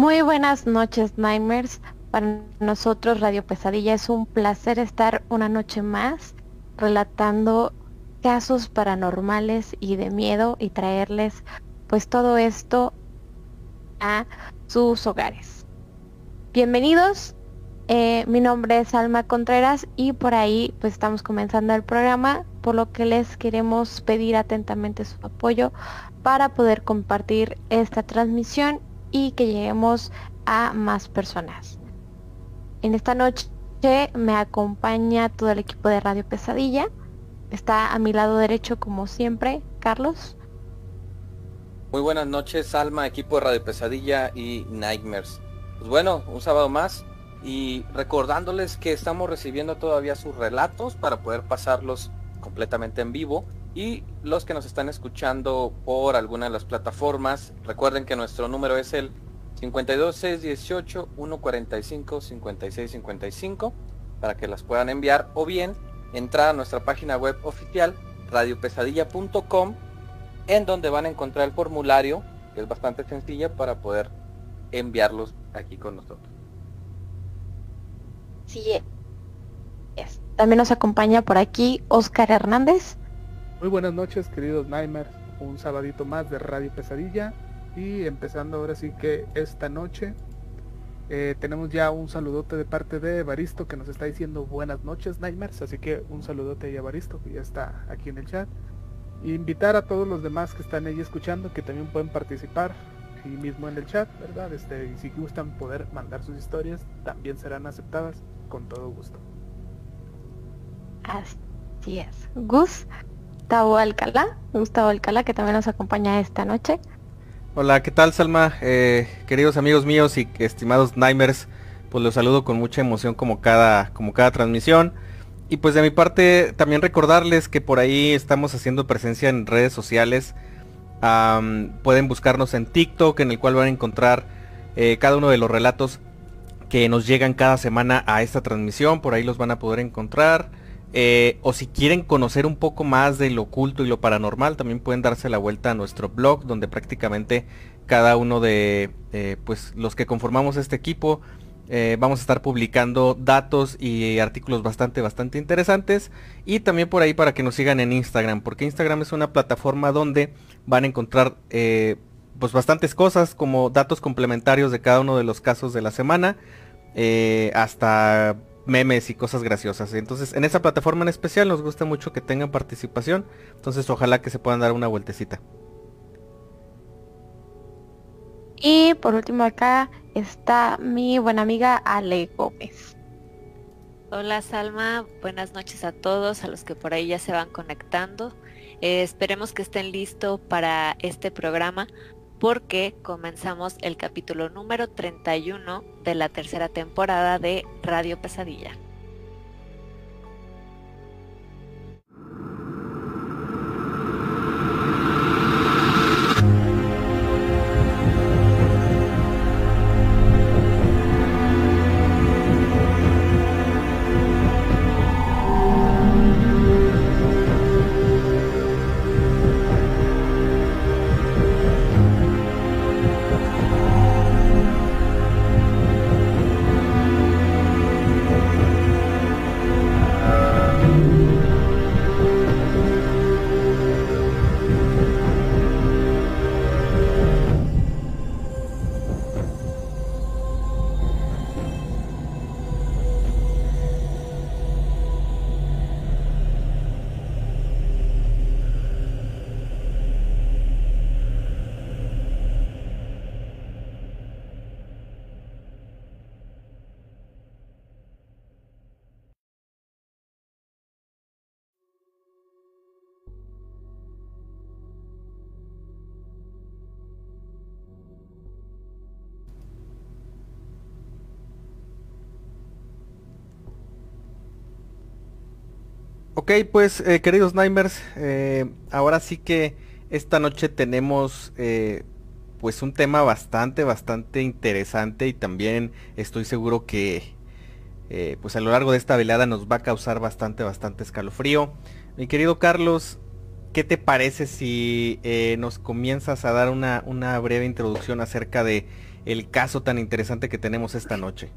Muy buenas noches, Nightmares. Para nosotros Radio Pesadilla es un placer estar una noche más relatando casos paranormales y de miedo y traerles pues todo esto a sus hogares. Bienvenidos, eh, mi nombre es Alma Contreras y por ahí pues estamos comenzando el programa, por lo que les queremos pedir atentamente su apoyo para poder compartir esta transmisión y que lleguemos a más personas. En esta noche me acompaña todo el equipo de Radio Pesadilla. Está a mi lado derecho como siempre, Carlos. Muy buenas noches, Alma, equipo de Radio Pesadilla y Nightmares. Pues bueno, un sábado más y recordándoles que estamos recibiendo todavía sus relatos para poder pasarlos completamente en vivo y los que nos están escuchando por alguna de las plataformas, recuerden que nuestro número es el 52618 145 5655 para que las puedan enviar o bien entrar a nuestra página web oficial radiopesadilla.com en donde van a encontrar el formulario que es bastante sencilla para poder enviarlos aquí con nosotros. Sí. También nos acompaña por aquí Oscar Hernández. Muy buenas noches, queridos Nightmares. Un sabadito más de Radio Pesadilla. Y empezando ahora sí que esta noche eh, tenemos ya un saludote de parte de Evaristo que nos está diciendo buenas noches Nightmares. Así que un saludote a Evaristo que ya está aquí en el chat. invitar a todos los demás que están ahí escuchando que también pueden participar y mismo en el chat, ¿verdad? Este, y si gustan poder mandar sus historias, también serán aceptadas con todo gusto. Así es. Gus, Gustavo Alcalá, Gustavo Alcalá, que también nos acompaña esta noche. Hola, ¿qué tal Salma? Eh, queridos amigos míos y estimados Nightmares, pues los saludo con mucha emoción como cada, como cada transmisión. Y pues de mi parte también recordarles que por ahí estamos haciendo presencia en redes sociales. pueden buscarnos en TikTok, en el cual van a encontrar eh, cada uno de los relatos que nos llegan cada semana a esta transmisión. Por ahí los van a poder encontrar. Eh, o si quieren conocer un poco más de lo oculto y lo paranormal, también pueden darse la vuelta a nuestro blog, donde prácticamente cada uno de eh, pues, los que conformamos este equipo eh, vamos a estar publicando datos y artículos bastante, bastante interesantes. Y también por ahí para que nos sigan en Instagram, porque Instagram es una plataforma donde van a encontrar pues bastantes cosas como datos complementarios de cada uno de los casos de la semana. hasta memes y cosas graciosas. Entonces, en esa plataforma en especial nos gusta mucho que tengan participación. Entonces, ojalá que se puedan dar una vueltecita. Y por último acá está mi buena amiga Ale Gómez. Hola Salma, buenas noches a todos, a los que por ahí ya se van conectando. Eh, esperemos que estén listos para este programa porque comenzamos el capítulo número 31 de la tercera temporada de Radio Pesadilla. Ok, pues eh, queridos Nightmares, eh, ahora sí que esta noche tenemos eh, pues un tema bastante, bastante interesante y también estoy seguro que pues a lo largo de esta velada nos va a causar bastante, bastante escalofrío. Mi querido Carlos, ¿qué te parece si nos comienzas a dar una, una breve introducción acerca de el caso tan interesante que tenemos esta noche.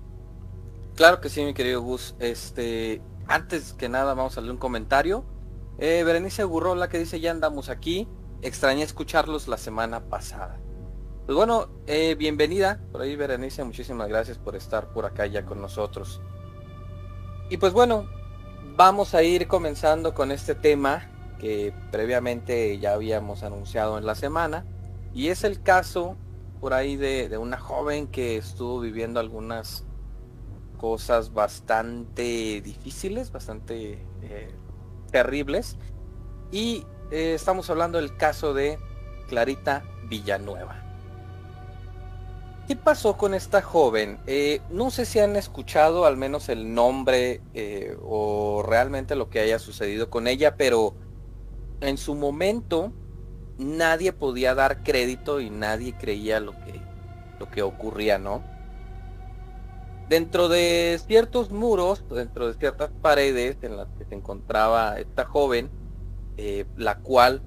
Claro que sí, mi querido Gus. Este, antes que nada vamos a leer un comentario. Eh, Berenice Gurrola que dice ya andamos aquí. Extrañé escucharlos la semana pasada. Pues bueno, eh, bienvenida por ahí Berenice, muchísimas gracias por estar por acá ya con nosotros. Y pues bueno, vamos a ir comenzando con este tema que previamente ya habíamos anunciado en la semana. Y es el caso por ahí de, una joven que estuvo viviendo algunas cosas bastante difíciles, bastante eh, terribles. Y eh, estamos hablando del caso de Clarita Villanueva. ¿Qué pasó con esta joven? Eh, no sé si han escuchado al menos el nombre o realmente lo que haya sucedido con ella, pero en su momento nadie podía dar crédito y nadie creía lo que, lo que ocurría, ¿no? Dentro de ciertos muros, dentro de ciertas paredes en las que se encontraba esta joven, eh, la cual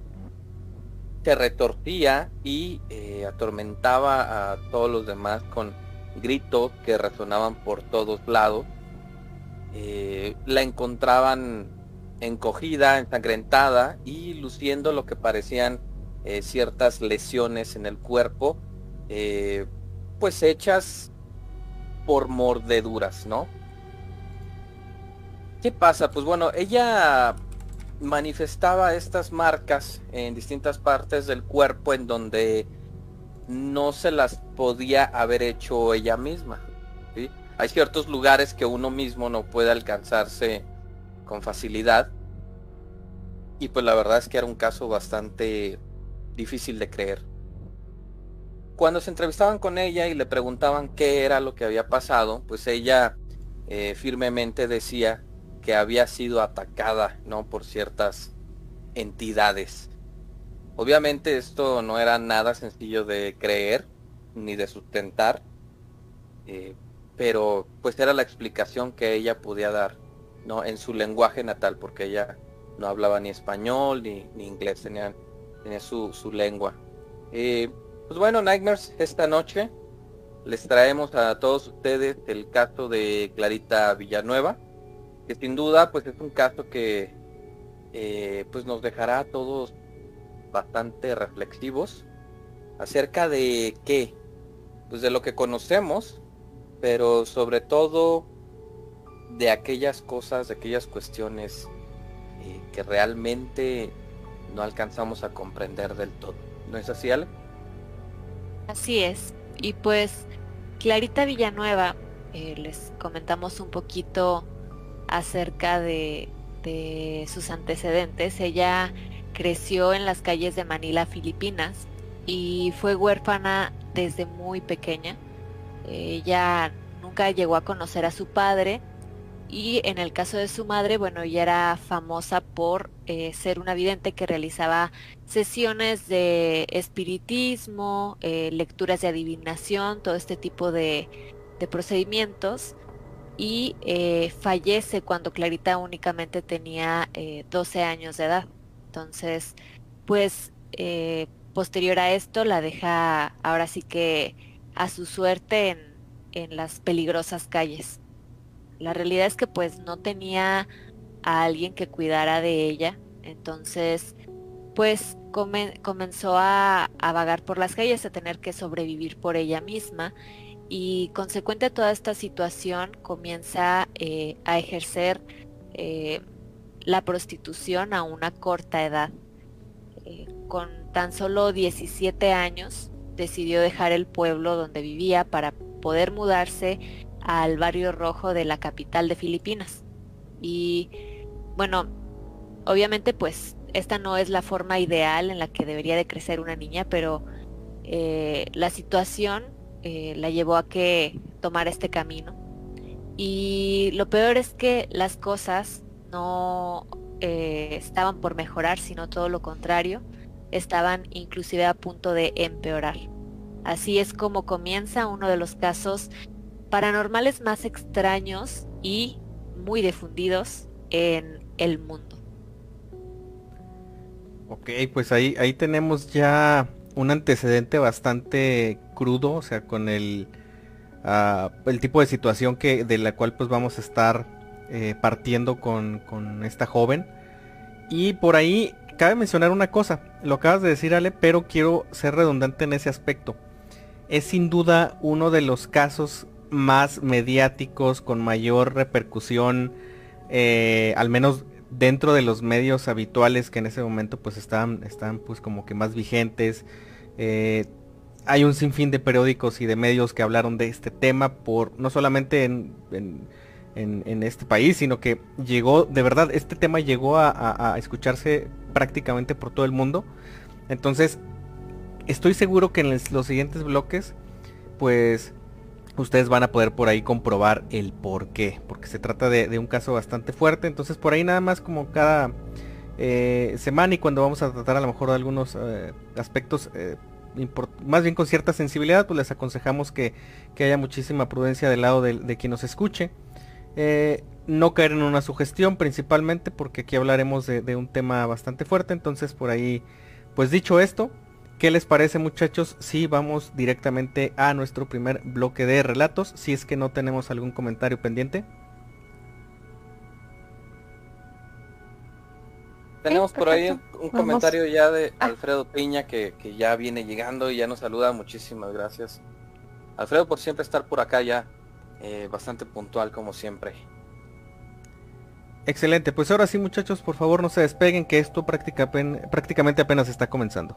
se retorcía y eh, atormentaba a todos los demás con gritos que resonaban por todos lados. Eh, la encontraban encogida, ensangrentada y luciendo lo que parecían ciertas lesiones en el cuerpo, pues hechas por mordeduras, ¿no? ¿Qué pasa? Pues bueno, ella manifestaba estas marcas en distintas partes del cuerpo en donde no se las podía haber hecho ella misma. Hay ciertos lugares que uno mismo no puede alcanzarse con facilidad. Y pues la verdad es que era un caso bastante difícil de creer. Cuando se entrevistaban con ella y le preguntaban qué era lo que había pasado, pues ella eh, firmemente decía que había sido atacada, ¿no? Por ciertas entidades. Obviamente esto no era nada sencillo de creer ni de sustentar, eh, pero pues era la explicación que ella podía dar, ¿no? En su lenguaje natal, porque ella no hablaba ni español ni, inglés, tenían tiene su, lengua. Eh, pues bueno, Nightmares, esta noche les traemos a todos ustedes el caso de Clarita Villanueva, que sin duda pues es un caso que eh, pues nos dejará a todos bastante reflexivos acerca de qué, pues de lo que conocemos, pero sobre todo de aquellas cosas, de aquellas cuestiones eh, que realmente no alcanzamos a comprender del todo. ¿No es así, Ale? Así es. Y pues Clarita Villanueva, eh, les comentamos un poquito acerca de, de sus antecedentes. Ella creció en las calles de Manila, Filipinas, y fue huérfana desde muy pequeña. Ella nunca llegó a conocer a su padre y en el caso de su madre, bueno, ella era famosa por eh, ser una vidente que realizaba sesiones de espiritismo, eh, lecturas de adivinación, todo este tipo de, procedimientos. Y eh, fallece cuando Clarita únicamente tenía 12 años de edad. Entonces, pues posterior a esto la deja ahora sí que a su suerte en las peligrosas calles. La realidad es que pues no tenía a alguien que cuidara de ella, entonces pues comenzó a, vagar por las calles, a tener que sobrevivir por ella misma y consecuente a toda esta situación comienza eh, a ejercer eh, la prostitución a una corta edad. Eh, con tan solo 17 años decidió dejar el pueblo donde vivía para poder mudarse al barrio rojo de la capital de Filipinas. Y bueno, obviamente pues esta no es la forma ideal en la que debería de crecer una niña, pero eh, la situación eh, la llevó a que tomara este camino. Y lo peor es que las cosas no eh, estaban por mejorar, sino todo lo contrario, estaban inclusive a punto de empeorar. Así es como comienza uno de los casos paranormales más extraños y muy difundidos en el mundo. Ok, pues ahí, ahí tenemos ya un antecedente bastante crudo, o sea, con el, ah, el tipo de situación que de la cual pues vamos a estar eh, partiendo con, con esta joven. Y por ahí cabe mencionar una cosa, lo acabas de decir Ale, pero quiero ser redundante en ese aspecto. Es sin duda uno de los casos más mediáticos, con mayor repercusión, eh, al menos dentro de los medios habituales que en ese momento pues están, están pues como que más vigentes. Eh, hay un sinfín de periódicos y de medios que hablaron de este tema por no solamente en, en, este país, sino que llegó, de verdad, este tema llegó a, a, escucharse prácticamente por todo el mundo. Entonces, estoy seguro que en los siguientes bloques, pues ustedes van a poder por ahí comprobar el por qué, porque se trata de, un caso bastante fuerte, entonces por ahí nada más como cada eh, semana y cuando vamos a tratar a lo mejor de algunos eh, aspectos eh, más bien con cierta sensibilidad, pues les aconsejamos que, haya muchísima prudencia del lado de, quien nos escuche. no caer en una sugestión principalmente porque aquí hablaremos de un tema bastante fuerte, entonces por ahí, pues dicho esto, ¿Qué les parece muchachos si vamos directamente a nuestro primer bloque de relatos? Si es que no tenemos algún comentario pendiente. Tenemos por ahí un comentario ya de ah. Alfredo Piña que, ya viene llegando y ya nos saluda. Muchísimas gracias. Alfredo por siempre estar por acá ya. Eh, bastante puntual como siempre. Excelente, pues ahora sí muchachos, por favor no se despeguen que esto prácticamente apenas está comenzando.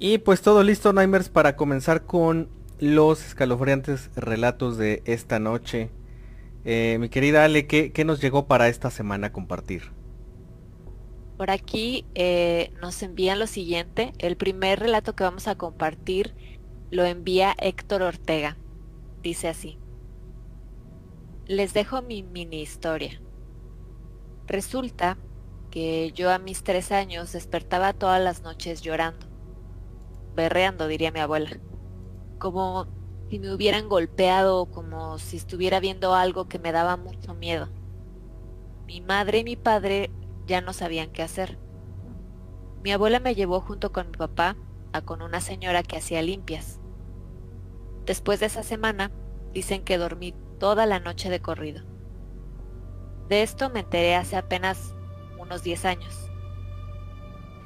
Y pues todo listo, Nightmares, para comenzar con los escalofriantes relatos de esta noche. Eh, mi querida Ale, ¿qué, nos llegó para esta semana a compartir? Por aquí eh, nos envían lo siguiente. El primer relato que vamos a compartir lo envía Héctor Ortega. Dice así. Les dejo mi mini historia. Resulta que yo a mis tres años despertaba todas las noches llorando berreando, diría mi abuela. Como si me hubieran golpeado, como si estuviera viendo algo que me daba mucho miedo. Mi madre y mi padre ya no sabían qué hacer. Mi abuela me llevó junto con mi papá a con una señora que hacía limpias. Después de esa semana, dicen que dormí toda la noche de corrido. De esto me enteré hace apenas unos 10 años.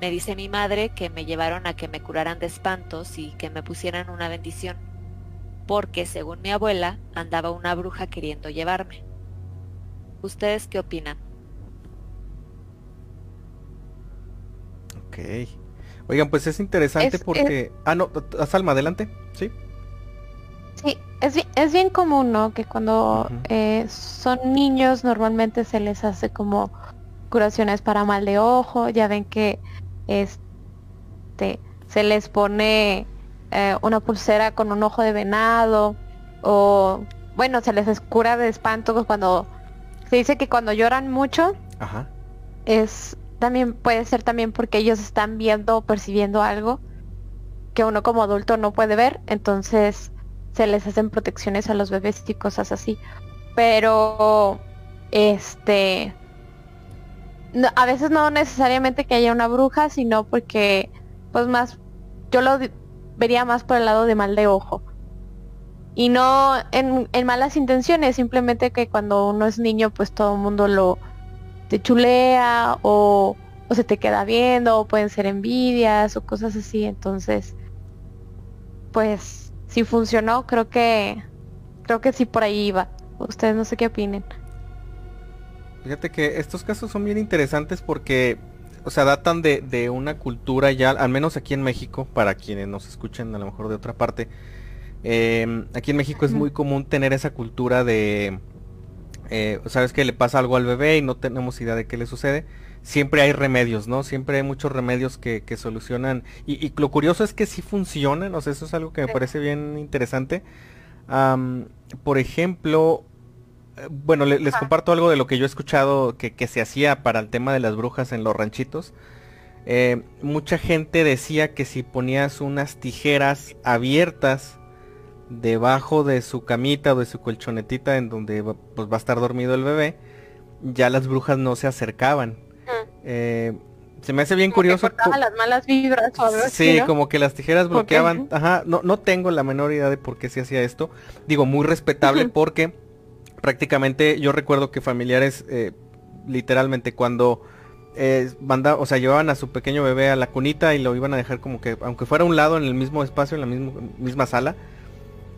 Me dice mi madre que me llevaron a que me curaran de espantos y que me pusieran una bendición, porque según mi abuela andaba una bruja queriendo llevarme. ¿Ustedes qué opinan? Ok. Oigan, pues es interesante porque... Ah, no, Salma, adelante. ¿Sí? Sí, es, es bien común, ¿no? Que cuando eh, son niños normalmente se les hace como curaciones para mal de ojo. Ya ven que este, se les pone eh, una pulsera con un ojo de venado o bueno, se les cura de espanto cuando se dice que cuando lloran mucho es también puede ser también porque ellos están viendo o percibiendo algo que uno como adulto no puede ver, entonces se les hacen protecciones a los bebés y cosas así. Pero este a veces no necesariamente que haya una bruja, sino porque, pues más, yo lo vería más por el lado de mal de ojo. Y no en, malas intenciones, simplemente que cuando uno es niño, pues todo el mundo lo te chulea o, o se te queda viendo, o pueden ser envidias o cosas así. Entonces, pues, si funcionó, creo que, creo que sí por ahí iba. Ustedes no sé qué opinen. Fíjate que estos casos son bien interesantes porque, o sea, datan de, una cultura ya, al menos aquí en México, para quienes nos escuchen a lo mejor de otra parte, em, aquí en México es muy común tener esa cultura de eh, sabes que le pasa algo al bebé y no tenemos idea de qué le sucede, siempre hay remedios, ¿no? Siempre hay muchos remedios que, solucionan. Y, lo curioso es que sí funcionan, o sea, eso es algo que me parece bien interesante. por ejemplo, bueno, les comparto algo de lo que yo he escuchado que, se hacía para el tema de las brujas en los ranchitos. Eh, mucha gente decía que si ponías unas tijeras abiertas debajo de su camita o de su colchonetita en donde pues, va a estar dormido el bebé, ya las brujas no se acercaban. Eh, se me hace bien curioso. las malas vibras Sí, como que las tijeras bloqueaban. Ajá, no, no tengo la menor idea de por qué se hacía esto. Digo, muy respetable porque prácticamente yo recuerdo que familiares, eh, literalmente cuando eh, o sea, llevaban a su pequeño bebé a la cunita y lo iban a dejar como que, aunque fuera a un lado en el mismo espacio, en la misma, misma sala.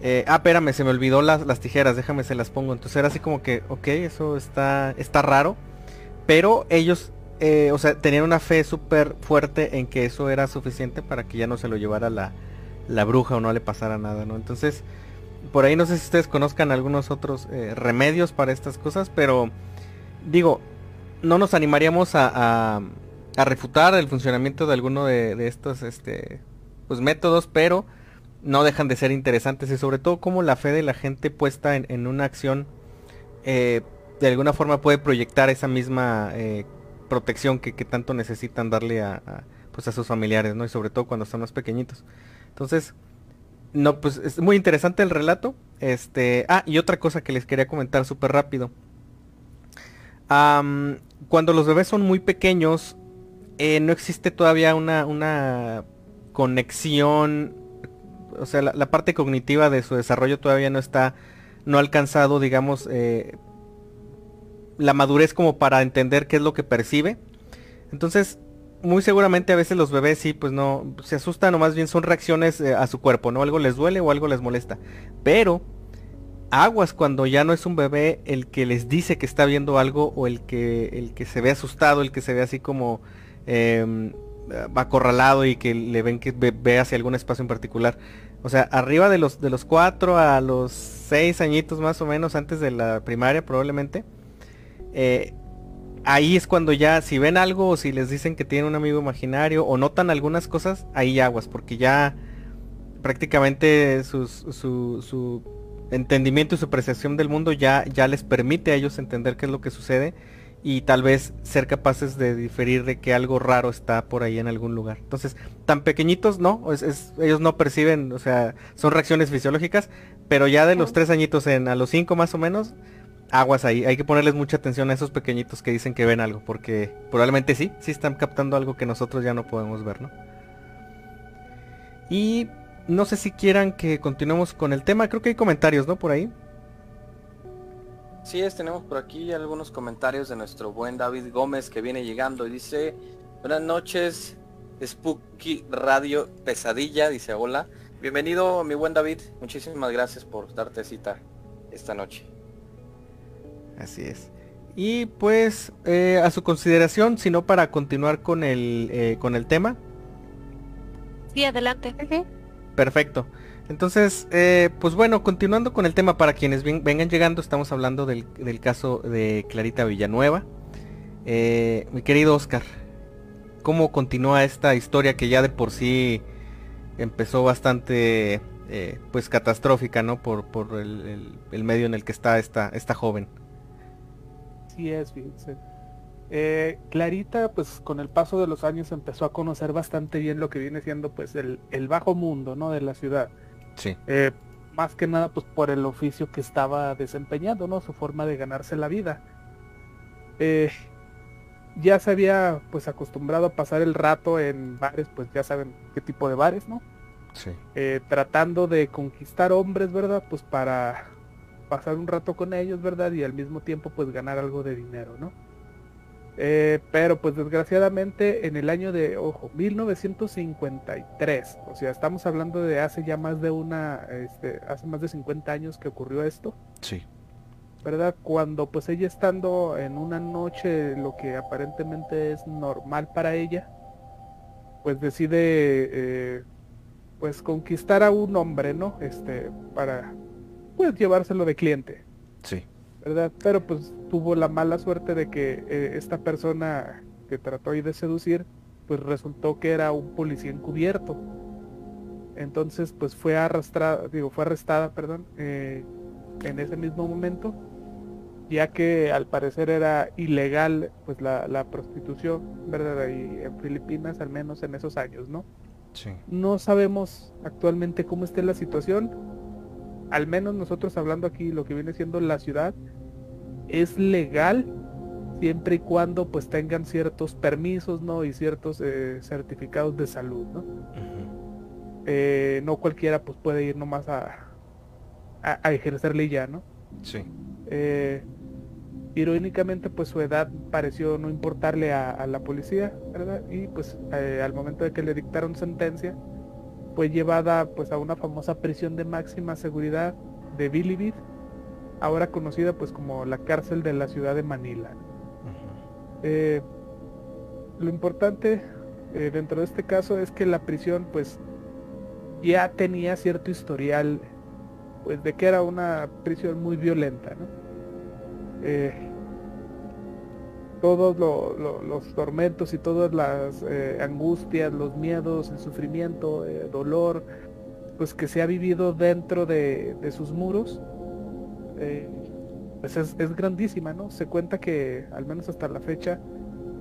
Eh, ah, espérame, se me olvidó las, las tijeras, déjame se las pongo. Entonces era así como que, ok, eso está, está raro. Pero ellos eh, o sea, tenían una fe súper fuerte en que eso era suficiente para que ya no se lo llevara la, la, bruja o no le pasara nada, ¿no? Entonces, por ahí no sé si ustedes conozcan algunos otros eh, remedios para estas cosas, pero digo, no nos animaríamos a, a, refutar el funcionamiento de alguno de, estos este, pues, métodos, pero no dejan de ser interesantes y sobre todo como la fe de la gente puesta en, una acción eh, de alguna forma puede proyectar esa misma protección que, tanto necesitan darle a, pues a sus familiares, ¿no? Y sobre todo cuando son más pequeñitos. Entonces, no, pues es muy interesante el relato. Este, ah, y otra cosa que les quería comentar súper rápido. cuando los bebés son muy pequeños, eh, no existe todavía una, una conexión, o sea, la, parte cognitiva de su desarrollo todavía no está, no ha alcanzado, digamos, eh, la madurez como para entender qué es lo que percibe. Entonces, muy seguramente a veces los bebés sí, pues no, se asustan o más bien son reacciones eh, a su cuerpo, ¿no? Algo les duele o algo les molesta. Pero, aguas cuando ya no es un bebé el que les dice que está viendo algo o el que, el que se ve asustado, el que se ve así como eh, acorralado y que le ven que ve, hacia algún espacio en particular. O sea, arriba de los, de los cuatro a los seis añitos más o menos antes de la primaria probablemente eh, ahí es cuando ya, si ven algo o si les dicen que tienen un amigo imaginario o notan algunas cosas, ahí aguas, porque ya prácticamente su, entendimiento y su apreciación del mundo ya, ya les permite a ellos entender qué es lo que sucede y tal vez ser capaces de diferir de que algo raro está por ahí en algún lugar. Entonces, tan pequeñitos no, ellos no perciben, o sea, son reacciones fisiológicas, pero ya de los tres añitos en a los cinco más o menos, aguas ahí. Hay que ponerles mucha atención a esos pequeñitos que dicen que ven algo, porque probablemente sí, sí están captando algo que nosotros ya no podemos ver, ¿no? Y no sé si quieran que continuemos con el tema. Creo que hay comentarios, ¿no? Por ahí. Sí, es, tenemos por aquí algunos comentarios de nuestro buen David Gómez que viene llegando y dice, buenas noches, Spooky Radio Pesadilla, dice hola. Bienvenido mi buen David, muchísimas gracias por darte cita esta noche. Así es. Y pues eh, a su consideración, sino para continuar con el, eh, con el tema. Sí, adelante. Perfecto. Entonces, eh, pues bueno, continuando con el tema, para quienes vengan llegando, estamos hablando del, caso de Clarita Villanueva. mi querido Oscar, ¿cómo continúa esta historia que ya de por sí empezó bastante, pues catastrófica, ¿no? Por, por el, el, medio en el que está esta, esta joven. Sí es, fíjense. Eh, Clarita, pues con el paso de los años empezó a conocer bastante bien lo que viene siendo pues el, bajo mundo, ¿no? De la ciudad. Sí. Eh, más que nada pues por el oficio que estaba desempeñando, ¿no? Su forma de ganarse la vida. Eh, ya se había pues acostumbrado a pasar el rato en bares, pues ya saben qué tipo de bares, ¿no? Sí. tratando de conquistar hombres, ¿verdad? Pues para pasar un rato con ellos, ¿verdad? Y al mismo tiempo pues ganar algo de dinero, ¿no? Eh, pero pues desgraciadamente en el año de, ojo, 1953, o sea, estamos hablando de hace ya más de una, este, hace más de 50 años que ocurrió esto. Sí. ¿Verdad? Cuando pues ella estando en una noche, lo que aparentemente es normal para ella, pues decide eh, pues conquistar a un hombre, ¿no? Este, para pues llevárselo de cliente. Sí. ¿verdad? Pero pues tuvo la mala suerte de que eh, esta persona que trató ahí de seducir, pues resultó que era un policía encubierto. Entonces, pues fue arrastrada, digo, fue arrestada, perdón, eh, en ese mismo momento, ya que al parecer era ilegal, pues la, la prostitución, ¿verdad? Ahí en Filipinas, al menos en esos años, ¿no? Sí. No sabemos actualmente cómo esté la situación. Al menos nosotros hablando aquí, lo que viene siendo la ciudad, es legal siempre y cuando pues tengan ciertos permisos, ¿no? Y ciertos eh, certificados de salud, ¿no? Eh, no cualquiera pues puede ir nomás a, a, a ejercerle ya, ¿no? Sí. Eh, irónicamente pues su edad pareció no importarle a, a la policía, ¿verdad? Y pues al momento de que le dictaron sentencia, fue llevada pues a una famosa prisión de máxima seguridad de Bilibid, ahora conocida pues como la cárcel de la ciudad de Manila. Eh, lo importante eh, dentro de este caso es que la prisión pues ya tenía cierto historial pues de que era una prisión muy violenta, ¿no? Eh, todos lo- lo- los tormentos y todas las eh, angustias, los miedos, el sufrimiento, eh, dolor, pues que se ha vivido dentro de, de sus muros, eh, pues es, es grandísima, ¿no? Se cuenta que al menos hasta la fecha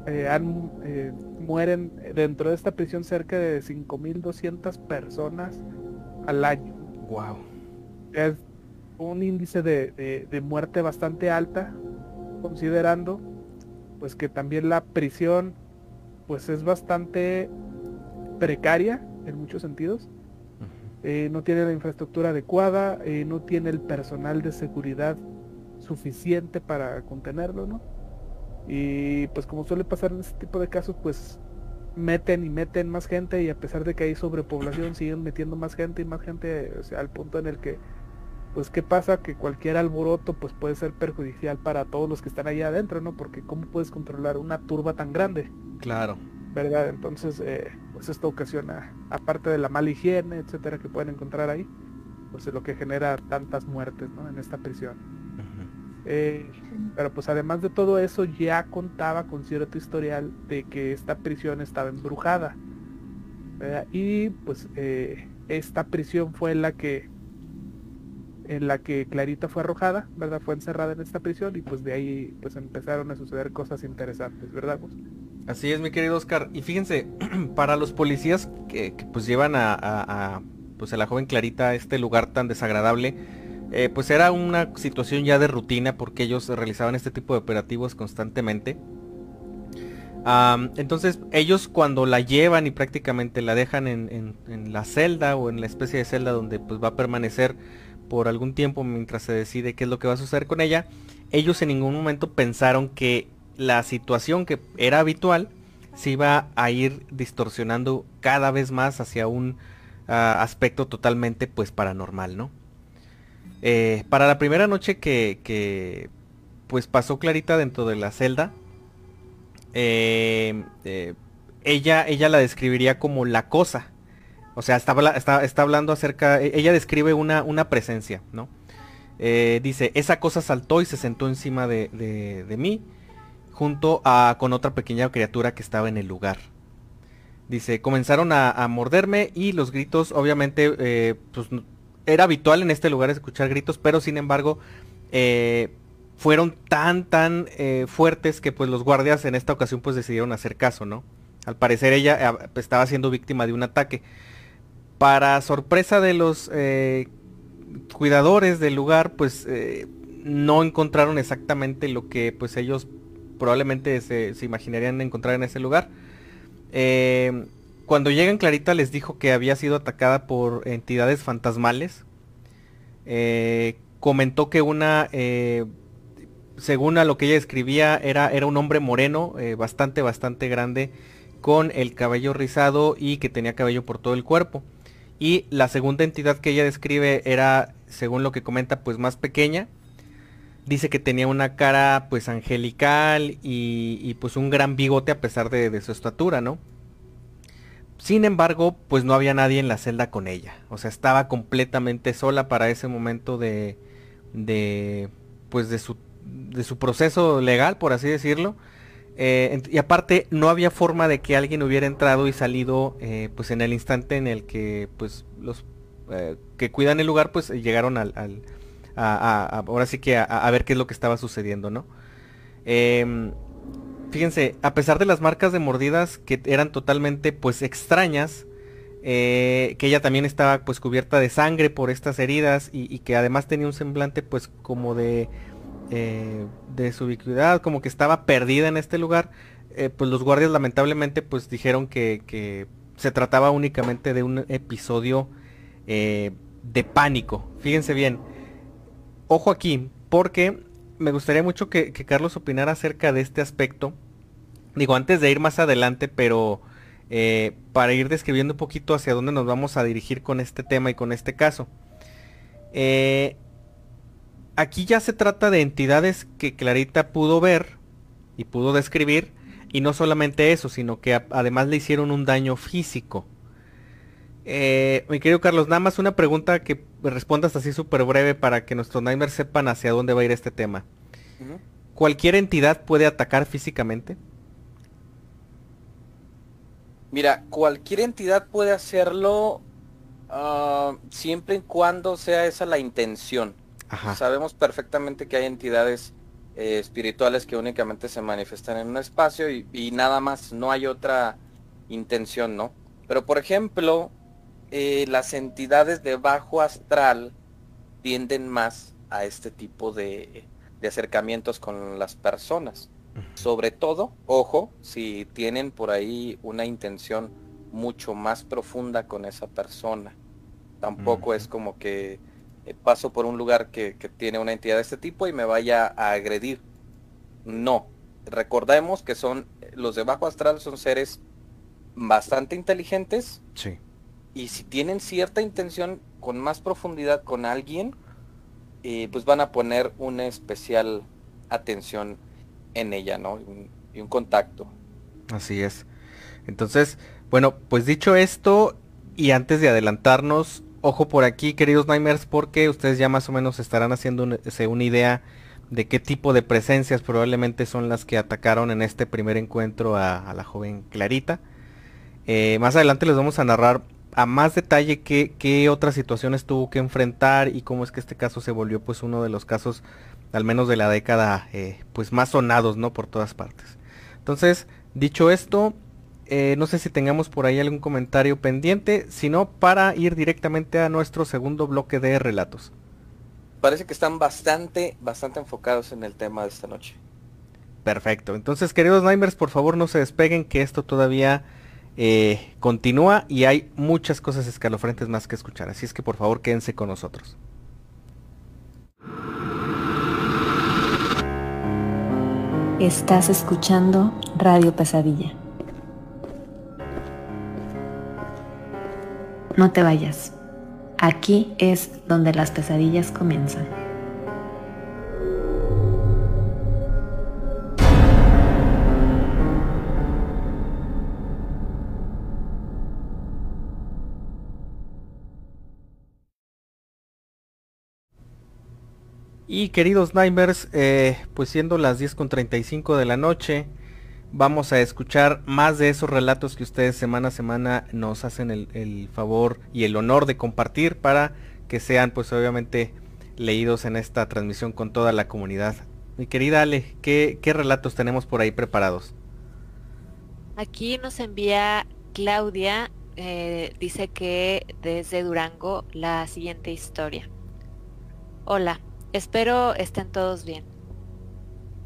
eh, han, eh, mueren dentro de esta prisión cerca de 5.200 personas al año Wow. es un índice de, de- de muerte bastante alta, considerando pues que también la prisión pues es bastante precaria en muchos sentidos. Eh, no tiene la infraestructura adecuada, eh, no tiene el personal de seguridad suficiente para contenerlo, ¿no? Y pues como suele pasar en este tipo de casos, pues meten y meten más gente y a pesar de que hay sobrepoblación siguen metiendo más gente y más gente, o sea, al punto en el que pues qué pasa que cualquier alboroto pues puede ser perjudicial para todos los que están allá adentro, ¿no? Porque cómo puedes controlar una turba tan grande, Claro. ¿verdad? Entonces, eh, pues esto ocasiona, aparte de la mala higiene, etcétera, que pueden encontrar ahí, pues es lo que genera tantas muertes, ¿no? En esta prisión. Eh, pero pues además de todo eso ya contaba con cierto historial de que esta prisión estaba embrujada. ¿verdad? Y pues eh, esta prisión fue la que en la que Clarita fue arrojada, ¿verdad? Fue encerrada en esta prisión y pues de ahí pues empezaron a suceder cosas interesantes, ¿verdad? Gus? Así es, mi querido Oscar. Y fíjense, para los policías que, pues llevan a, pues a la joven Clarita a este lugar tan desagradable, eh, pues era una situación ya de rutina porque ellos realizaban este tipo de operativos constantemente. Entonces ellos cuando la llevan y prácticamente la dejan en- en la celda o en la especie de celda donde pues va a permanecer por algún tiempo mientras se decide qué es lo que va a suceder con ella, ellos en ningún momento pensaron que la situación que era habitual se iba a ir distorsionando cada vez más hacia un ah, aspecto totalmente pues paranormal, ¿no? Eh, para la primera noche que, que, pues pasó Clarita dentro de la celda, eh, eh, ella, ella la describiría como la cosa. O sea, está, está, está hablando acerca, e- ella describe una, una presencia, ¿no? Eh, dice, esa cosa saltó y se sentó encima de, de- mí, junto a, con otra pequeña criatura que estaba en el lugar. Dice, comenzaron a, morderme y los gritos, obviamente, eh, pues era habitual en este lugar escuchar gritos, pero sin embargo, eh, fueron tan, tan fuertes que pues los guardias en esta ocasión pues decidieron hacer caso, ¿no? Al parecer ella estaba siendo víctima de un ataque. Para sorpresa de los eh, cuidadores del lugar, pues eh, no encontraron exactamente lo que pues ellos probablemente se, se imaginarían encontrar en ese lugar. Eh, cuando llegan Clarita les dijo que había sido atacada por entidades fantasmales. Eh, comentó que una, según a lo que ella escribía, era, era un hombre moreno, bastante, bastante grande, con el cabello rizado y que tenía cabello por todo el cuerpo. Y la segunda entidad que ella describe era, según lo que comenta, pues más pequeña. Dice que tenía una cara pues angelical y, pues un gran bigote a pesar de, de su estatura, ¿no? Sin embargo, pues no había nadie en la celda con ella. O sea, estaba completamente sola para ese momento de, de, pues de su, de su proceso legal, por así decirlo. Eh, y aparte no había forma de que alguien hubiera entrado y salido eh, pues en el instante en el que pues los eh, que cuidan el lugar pues llegaron al, a, ahora sí que a, ver qué es lo que estaba sucediendo no em, fíjense a pesar de las marcas de mordidas que eran totalmente pues extrañas que ella también estaba pues cubierta de sangre por estas heridas y que además tenía un semblante pues como de eh, de su ubicuidad, como que estaba perdida en este lugar, eh, pues los guardias lamentablemente pues dijeron que, se trataba únicamente de un episodio eh, de pánico. Fíjense bien, ojo aquí, porque me gustaría mucho que, Carlos opinara acerca de este aspecto. Digo, antes de ir más adelante, pero para ir describiendo un poquito hacia dónde nos vamos a dirigir con este tema y con este caso. Eh, aquí ya se trata de entidades que Clarita pudo ver y pudo describir. Y no solamente eso, sino que además le hicieron un daño físico. Eh, mi querido Carlos, nada más una pregunta que respondas así súper breve para que nuestros Nightmares sepan hacia dónde va a ir este tema. ¿Cualquier entidad puede atacar físicamente? Mira, cualquier entidad puede hacerlo ah, siempre y cuando sea esa la intención. Sabemos perfectamente que hay entidades eh, espirituales que únicamente se manifiestan en un espacio y, nada más, no hay otra intención, ¿no? Pero por ejemplo, eh, las entidades de bajo astral tienden más a este tipo de, de acercamientos con las personas. Sobre todo, ojo, si tienen por ahí una intención mucho más profunda con esa persona. Tampoco es como que eh, paso por un lugar que, tiene una entidad de este tipo y me vaya a agredir. No. Recordemos que son los de bajo astral son seres bastante inteligentes. Sí. Y si tienen cierta intención con más profundidad con alguien, eh, pues van a poner una especial atención en ella, ¿no? y un contacto. Así es. Entonces, bueno, pues dicho esto, y antes de adelantarnos, ojo por aquí, queridos Nightmares, porque ustedes ya más o menos estarán haciendo una idea de qué tipo de presencias probablemente son las que atacaron en este primer encuentro a, la joven Clarita. Eh, más adelante les vamos a narrar a más detalle qué, otras situaciones tuvo que enfrentar y cómo es que este caso se volvió pues uno de los casos al menos de la década eh, pues más sonados no por todas partes. Entonces, dicho esto, eh, no sé si tengamos por ahí algún comentario pendiente, sino para ir directamente a nuestro segundo bloque de relatos. Parece que están bastante, bastante enfocados en el tema de esta noche. Perfecto. Entonces, queridos Nightmares, por favor no se despeguen, que esto todavía eh, continúa y hay muchas cosas escalofrentes más que escuchar. Así es que por favor quédense con nosotros. Estás escuchando Radio Pesadilla. No te vayas. Aquí es donde las pesadillas comienzan. Y queridos Nightmares, eh, pues siendo las 10.35 de la noche, vamos a escuchar más de esos relatos que ustedes semana a semana nos hacen el, favor y el honor de compartir para que sean pues obviamente leídos en esta transmisión con toda la comunidad. Mi querida Ale, ¿qué, relatos tenemos por ahí preparados? Aquí nos envía Claudia, eh, dice que desde Durango la siguiente historia. Hola, espero estén todos bien.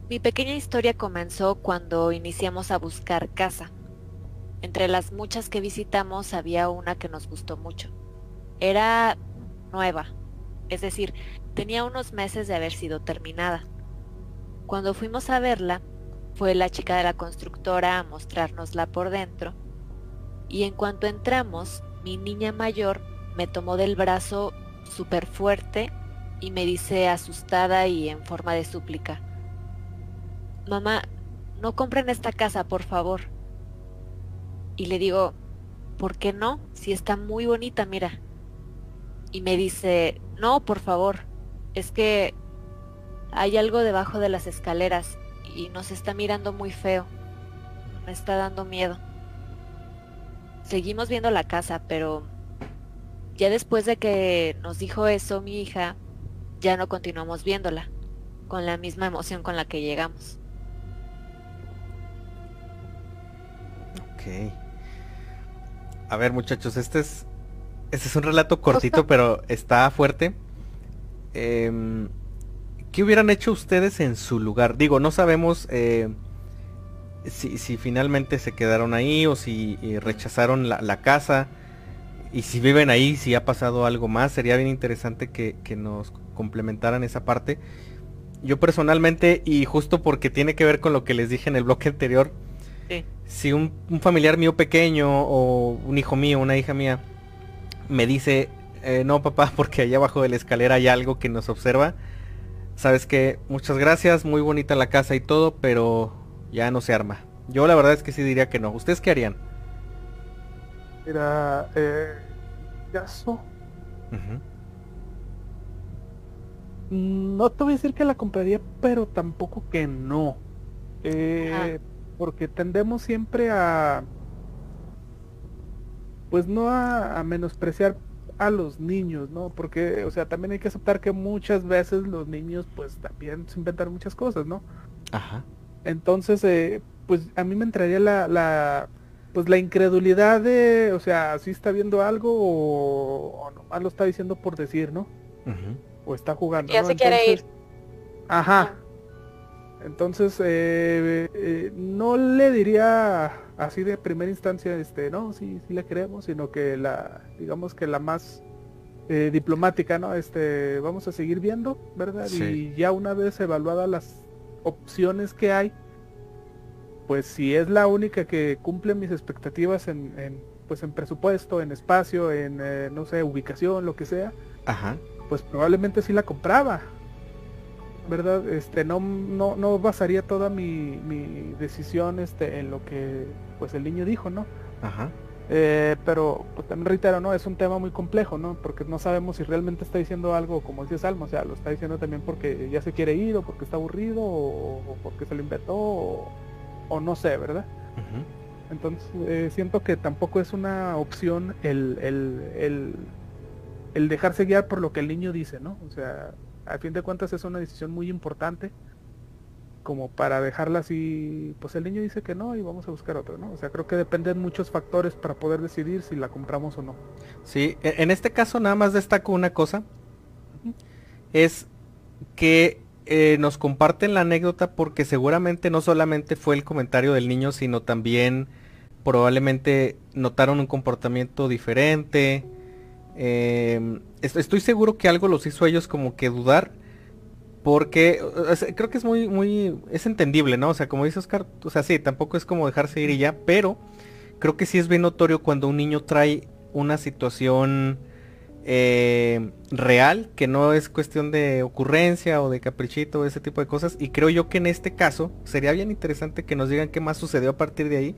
Mi pequeña historia comenzó cuando iniciamos a buscar casa. Entre las muchas que visitamos había una que nos gustó mucho. Era nueva, es decir, tenía unos meses de haber sido terminada. Cuando fuimos a verla, fue la chica de la constructora a mostrárnosla por dentro, y en cuanto entramos, mi niña mayor me tomó del brazo súper fuerte y me dice asustada y en forma de súplica, mamá, no compren esta casa, por favor. Y le digo, ¿por qué no? Si está muy bonita, mira. Y me dice, no, por favor, es que hay algo debajo de las escaleras y nos está mirando muy feo. Me está dando miedo. Seguimos viendo la casa, pero ya después de que nos dijo eso mi hija, ya no continuamos viéndola, con la misma emoción con la que llegamos. Ok. A ver muchachos, este es, este es un relato cortito, pero está fuerte. Em, ¿Qué hubieran hecho ustedes en su lugar? Digo, no sabemos eh, si, si, finalmente se quedaron ahí o si eh, rechazaron la, casa. Y si viven ahí, si ha pasado algo más, sería bien interesante que, nos complementaran esa parte. Yo personalmente, y justo porque tiene que ver con lo que les dije en el bloque anterior, si un, familiar mío pequeño o un hijo mío, una hija mía, me dice, eh, no papá, porque allá abajo de la escalera hay algo que nos observa, sabes que muchas gracias, muy bonita la casa y todo, pero ya no se arma. Yo la verdad es que sí diría que no. ¿Ustedes qué harían? Mira, eh, caso. No te voy a decir que la compraría, pero tampoco que no. Eh, porque tendemos siempre a, pues no a menospreciar a los niños, ¿no? Porque, o sea, también hay que aceptar que muchas veces los niños, pues también se inventan muchas cosas, ¿no? Ajá. Entonces, eh, pues a mí me entraría la, la, pues la incredulidad de, o sea, si está viendo algo o, nomás lo está diciendo por decir, ¿no? O está jugando. Ya se quiere ir. Ajá. Entonces, eh, eh, no le diría así de primera instancia, este, no, sí, sí le queremos, sino que la, digamos que la más eh, diplomática, ¿no? Este, vamos a seguir viendo, ¿verdad? Y ya una vez evaluadas las opciones que hay, pues si es la única que cumple mis expectativas en, en pues en presupuesto, en espacio, en, no sé, ubicación, lo que sea, Ajá. pues probablemente sí la compraba, ¿verdad? Este, no, no, no basaría toda mi, mi decisión este, en lo que pues el niño dijo, ¿no? Ajá. Eh, pero pues, también reitero, ¿no? Es un tema muy complejo, ¿no? Porque no sabemos si realmente está diciendo algo, como dice Salmo, o sea, lo está diciendo también porque ya se quiere ir, o porque está aburrido, o, porque se lo inventó, o, no sé, ¿verdad? Entonces, eh, siento que tampoco es una opción el, el, el, el dejarse guiar por lo que el niño dice, ¿no? O sea, a fin de cuentas es una decisión muy importante como para dejarla así, pues el niño dice que no y vamos a buscar otro, ¿no? O sea, creo que dependen muchos factores para poder decidir si la compramos o no. Sí, e-, en este caso nada más destaco una cosa, es que eh, nos comparten la anécdota porque seguramente no solamente fue el comentario del niño, sino también probablemente notaron un comportamiento diferente. Em, estoy seguro que algo los hizo ellos como que dudar porque creo que es muy, muy, es entendible, ¿no? O sea, como dice Oscar, o sea, sí, tampoco es como dejarse ir y ya, pero creo que sí es bien notorio cuando un niño trae una situación eh, real, que no es cuestión de ocurrencia o de caprichito o ese tipo de cosas. Y creo yo que en este caso sería bien interesante que nos digan qué más sucedió a partir de ahí.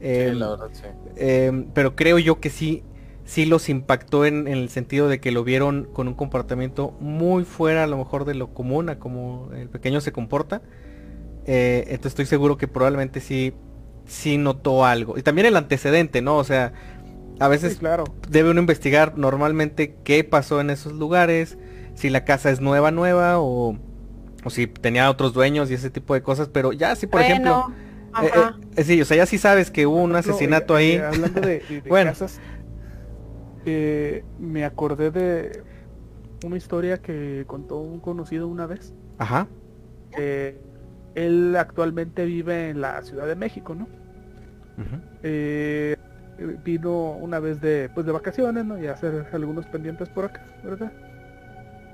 sí, la verdad, sí. Em, pero creo yo que sí sí los impactó en, el sentido de que lo vieron con un comportamiento muy fuera a lo mejor de lo común, a como el pequeño se comporta. Eh, entonces estoy seguro que probablemente sí, sí notó algo. Y también el antecedente, ¿no? O sea, a veces claro. debe uno investigar normalmente qué pasó en esos lugares, si la casa es nueva, nueva, o, o si tenía otros dueños y ese tipo de cosas, pero ya si por ejemplo... Eh, eh, sí, o sea, ya sí sabes que hubo un asesinato ahí. hablando de, bueno, casas, eh, me acordé de una historia que contó un conocido una vez. Ajá. él actualmente vive en la Ciudad de México, ¿no? Eh, vino una vez de, pues de vacaciones, ¿no? Y a hacer algunos pendientes por acá, ¿verdad?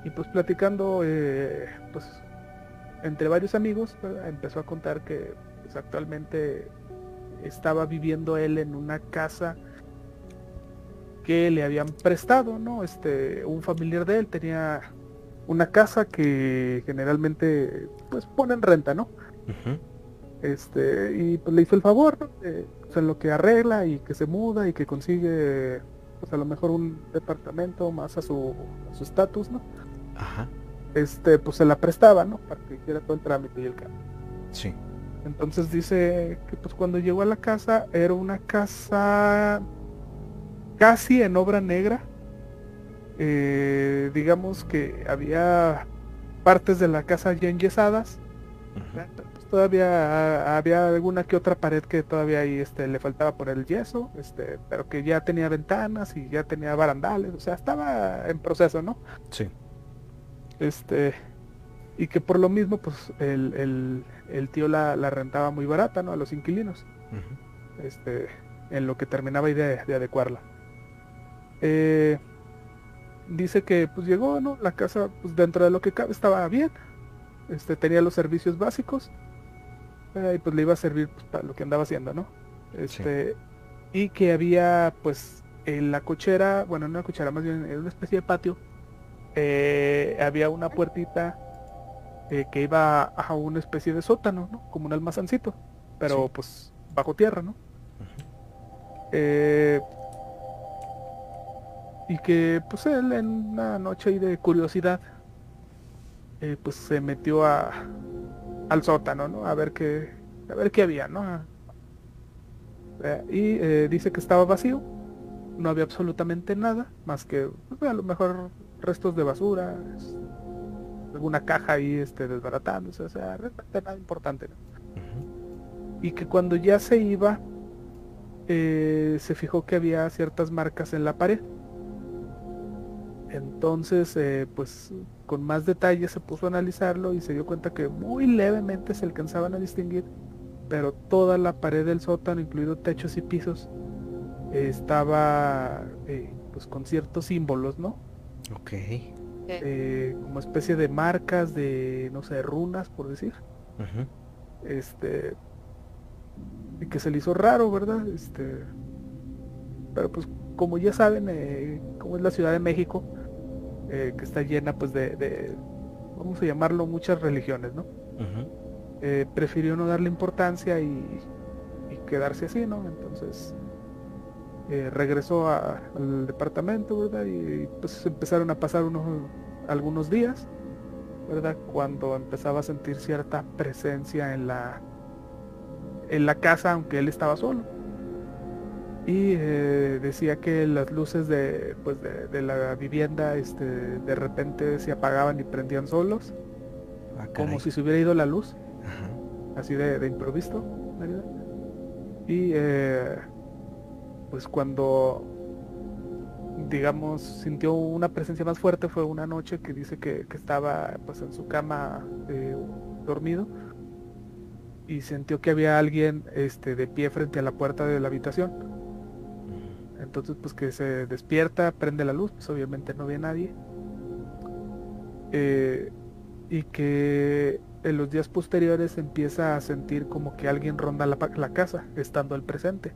Y pues platicando, eh, pues entre varios amigos, empezó a contar que pues, actualmente estaba viviendo él en una casa que le habían prestado, ¿no? Este, un familiar de él tenía una casa que generalmente pues ponen renta, ¿no? Este, y pues le hizo el favor, ¿no? pues, en lo que arregla y que se muda y que consigue pues a lo mejor un departamento más a su estatus, ¿no? Ajá. este, pues se la prestaba, ¿no? Para que hiciera todo el trámite y el cambio. Sí. Entonces dice que pues cuando llegó a la casa era una casa casi en obra negra. Eh, digamos que había partes de la casa ya enyesadas. Pues todavía había alguna que otra pared que todavía ahí este, le faltaba por el yeso, este, pero que ya tenía ventanas y ya tenía barandales, o sea, estaba en proceso, ¿no? Sí. Este, y que por lo mismo, pues el, el, tío la, la, rentaba muy barata, ¿no? A los inquilinos. Este, en lo que terminaba de, de adecuarla. Eh, dice que pues llegó, ¿no? La casa, pues dentro de lo que cabe estaba bien. Este, tenía los servicios básicos. Eh, y pues le iba a servir pues, para lo que andaba haciendo, ¿no? Este, y que había pues en la cochera, bueno, en una cochera más bien en una especie de patio, eh, había una puertita que iba a una especie de sótano, ¿no? Como un almazancito, pero pues bajo tierra, ¿no? eh, y que pues él en una noche ahí de curiosidad eh, pues se metió a al sótano no a ver qué a ver qué había no eh, y eh, dice que estaba vacío no había absolutamente nada más que pues, a lo mejor restos de basura alguna caja ahí este desbaratándose o sea realmente nada importante y que cuando ya se iba se fijó que había ciertas marcas en la pared entonces, eh, pues con más detalle se puso a analizarlo y se dio cuenta que muy levemente se alcanzaban a distinguir, pero toda la pared del sótano, incluido techos y pisos, estaba eh, pues con ciertos símbolos, ¿no? Ok. Eh, como especie de marcas de, no sé, runas, por decir. Este. Y que se le hizo raro, ¿verdad? Este. Pero pues como ya saben, eh, como es la Ciudad de México, eh, que está llena pues de, vamos a llamarlo, muchas religiones, ¿no? Eh, prefirió no darle importancia y, quedarse así, ¿no? Entonces regresó al departamento, ¿verdad? Y pues empezaron a pasar unos algunos días, ¿verdad? Cuando empezaba a sentir cierta presencia en la en la casa, aunque él estaba solo y eh, decía que las luces de, pues de, la vivienda este, de repente se apagaban y prendían solos, ah, como si se hubiera ido la luz, así de, improviso. Y eh, pues cuando, digamos, sintió una presencia más fuerte fue una noche que dice que, estaba pues en su cama eh, dormido. Y sintió que había alguien este, de pie frente a la puerta de la habitación entonces pues que se despierta, prende la luz, pues obviamente no ve a nadie. Eh, y que en los días posteriores empieza a sentir como que alguien ronda la, casa, estando al presente.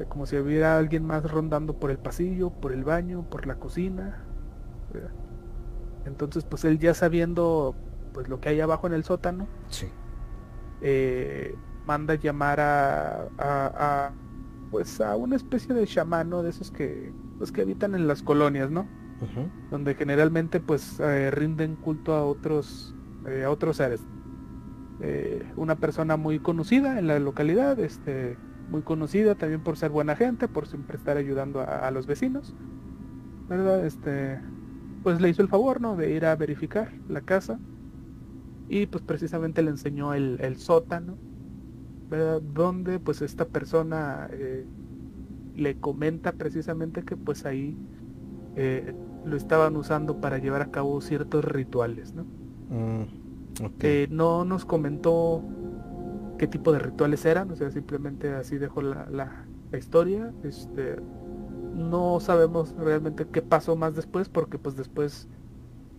Eh, como si hubiera alguien más rondando por el pasillo, por el baño, por la cocina. Entonces pues él ya sabiendo pues lo que hay abajo en el sótano, sí. eh, manda llamar a, a pues a una especie de chamano de esos que pues que habitan en las colonias, ¿no? Donde generalmente pues eh, rinden culto a otros eh, a otros seres. Eh, una persona muy conocida en la localidad, este muy conocida también por ser buena gente, por siempre estar ayudando a, los vecinos, ¿verdad? Este pues le hizo el favor, ¿no? De ir a verificar la casa y pues precisamente le enseñó el, el sótano donde pues esta persona eh, le comenta precisamente que pues ahí eh, lo estaban usando para llevar a cabo ciertos rituales, ¿no? Mm, eh, no nos comentó qué tipo de rituales eran, o sea, simplemente así dejó la, la, historia. Este, no sabemos realmente qué pasó más después, porque pues después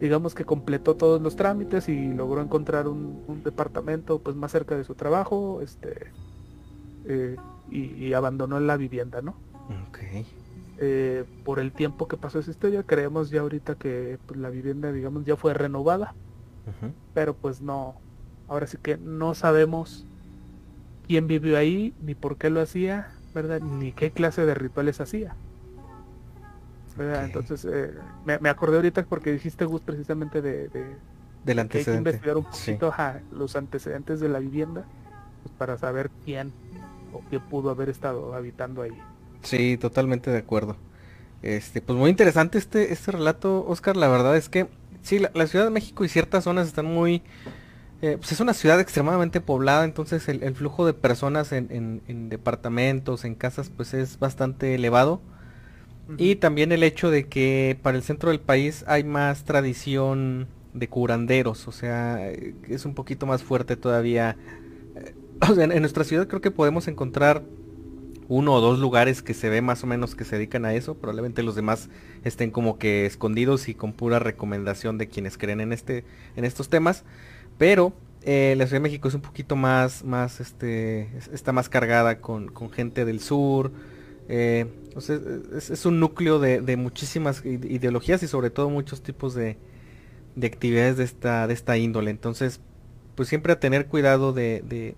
digamos que completó todos los trámites y logró encontrar un, departamento pues más cerca de su trabajo este eh, y, abandonó la vivienda no eh, por el tiempo que pasó esa historia creemos ya ahorita que pues, la vivienda digamos ya fue renovada pero pues no ahora sí que no sabemos quién vivió ahí ni por qué lo hacía verdad ni qué clase de rituales hacía Entonces, eh, me, acordé ahorita porque dijiste Gus precisamente de, del antecedente. Que hay que investigar un poquito los antecedentes de la vivienda pues, para saber quién o qué pudo haber estado habitando ahí. Sí, totalmente de acuerdo. Este, pues muy interesante este, este relato, Oscar. La verdad es que sí, la, Ciudad de México y ciertas zonas están muy, eh, pues es una ciudad extremadamente poblada, entonces el, flujo de personas en, en, departamentos, en casas, pues es bastante elevado. Y también el hecho de que para el centro del país hay más tradición de curanderos, o sea, es un poquito más fuerte todavía. Eh, o sea, en nuestra ciudad creo que podemos encontrar uno o dos lugares que se ve más o menos que se dedican a eso. Probablemente los demás estén como que escondidos y con pura recomendación de quienes creen en este, en estos temas. Pero eh, la Ciudad de México es un poquito más, más, este, está más cargada con, gente del sur. Eh, es, un núcleo de, muchísimas ideologías y sobre todo muchos tipos de, de actividades de esta, de esta índole. Entonces, pues siempre a tener cuidado de,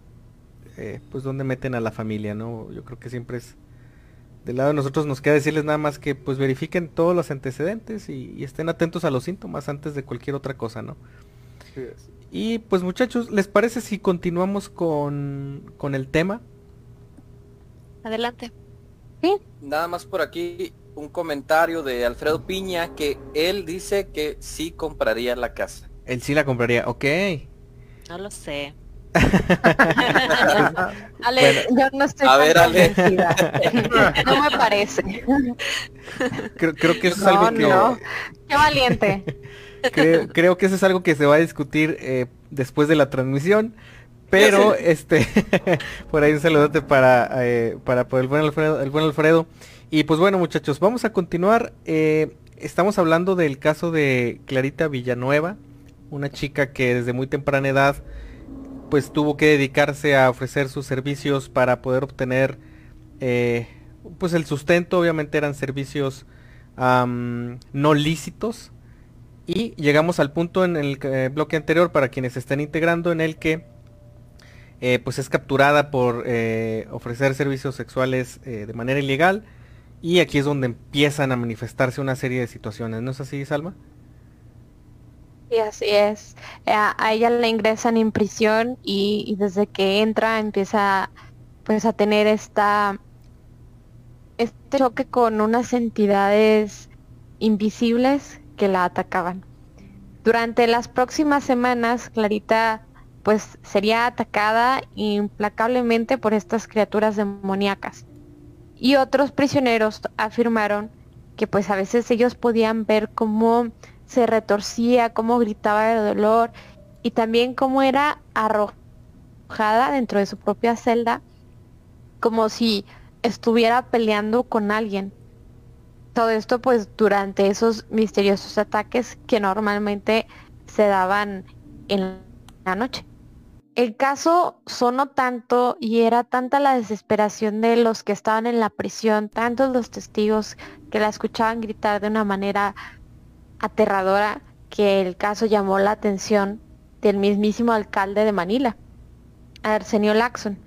eh, pues donde meten a la familia, ¿no? Yo creo que siempre es del lado de nosotros nos queda decirles nada más que pues verifiquen todos los antecedentes y, estén atentos a los síntomas antes de cualquier otra cosa, ¿no? Y pues muchachos, ¿les parece si continuamos con, con el tema? Adelante. ¿Sí? Nada más por aquí un comentario de Alfredo Piña que él dice que sí compraría la casa. Él sí la compraría, ok. No lo sé. Ale, yo no estoy a ver, Ale. no me parece. Creo, creo que eso es algo que... No. Qué valiente. Creo, que eso es algo que se va a discutir eh, después de la transmisión. Pero, este, por ahí un saludote para, eh, para el buen Alfredo, el buen Alfredo. Y pues bueno, muchachos, vamos a continuar. Eh, estamos hablando del caso de Clarita Villanueva, una chica que desde muy temprana edad pues tuvo que dedicarse a ofrecer sus servicios para poder obtener eh, pues el sustento obviamente eran servicios no lícitos y llegamos al punto en el eh, bloque anterior para quienes estén integrando en el que eh, pues es capturada por ofrecer servicios sexuales de manera ilegal y aquí es donde empiezan a manifestarse una serie de situaciones, ¿no es así, Salma? Sí, así es. Eh, a, ella la ingresan en prisión y, desde que entra empieza pues a tener esta este choque con unas entidades invisibles que la atacaban. Durante las próximas semanas, Clarita pues sería atacada implacablemente por estas criaturas demoníacas. Y otros prisioneros afirmaron que pues a veces ellos podían ver cómo se retorcía, cómo gritaba de dolor y también cómo era arrojada dentro de su propia celda, como si estuviera peleando con alguien. Todo esto pues durante esos misteriosos ataques que normalmente se daban en la noche. El caso sonó tanto y era tanta la desesperación de los que estaban en la prisión, tantos los testigos que la escuchaban gritar de una manera aterradora que el caso llamó la atención del mismísimo alcalde de Manila, Arsenio Laxon,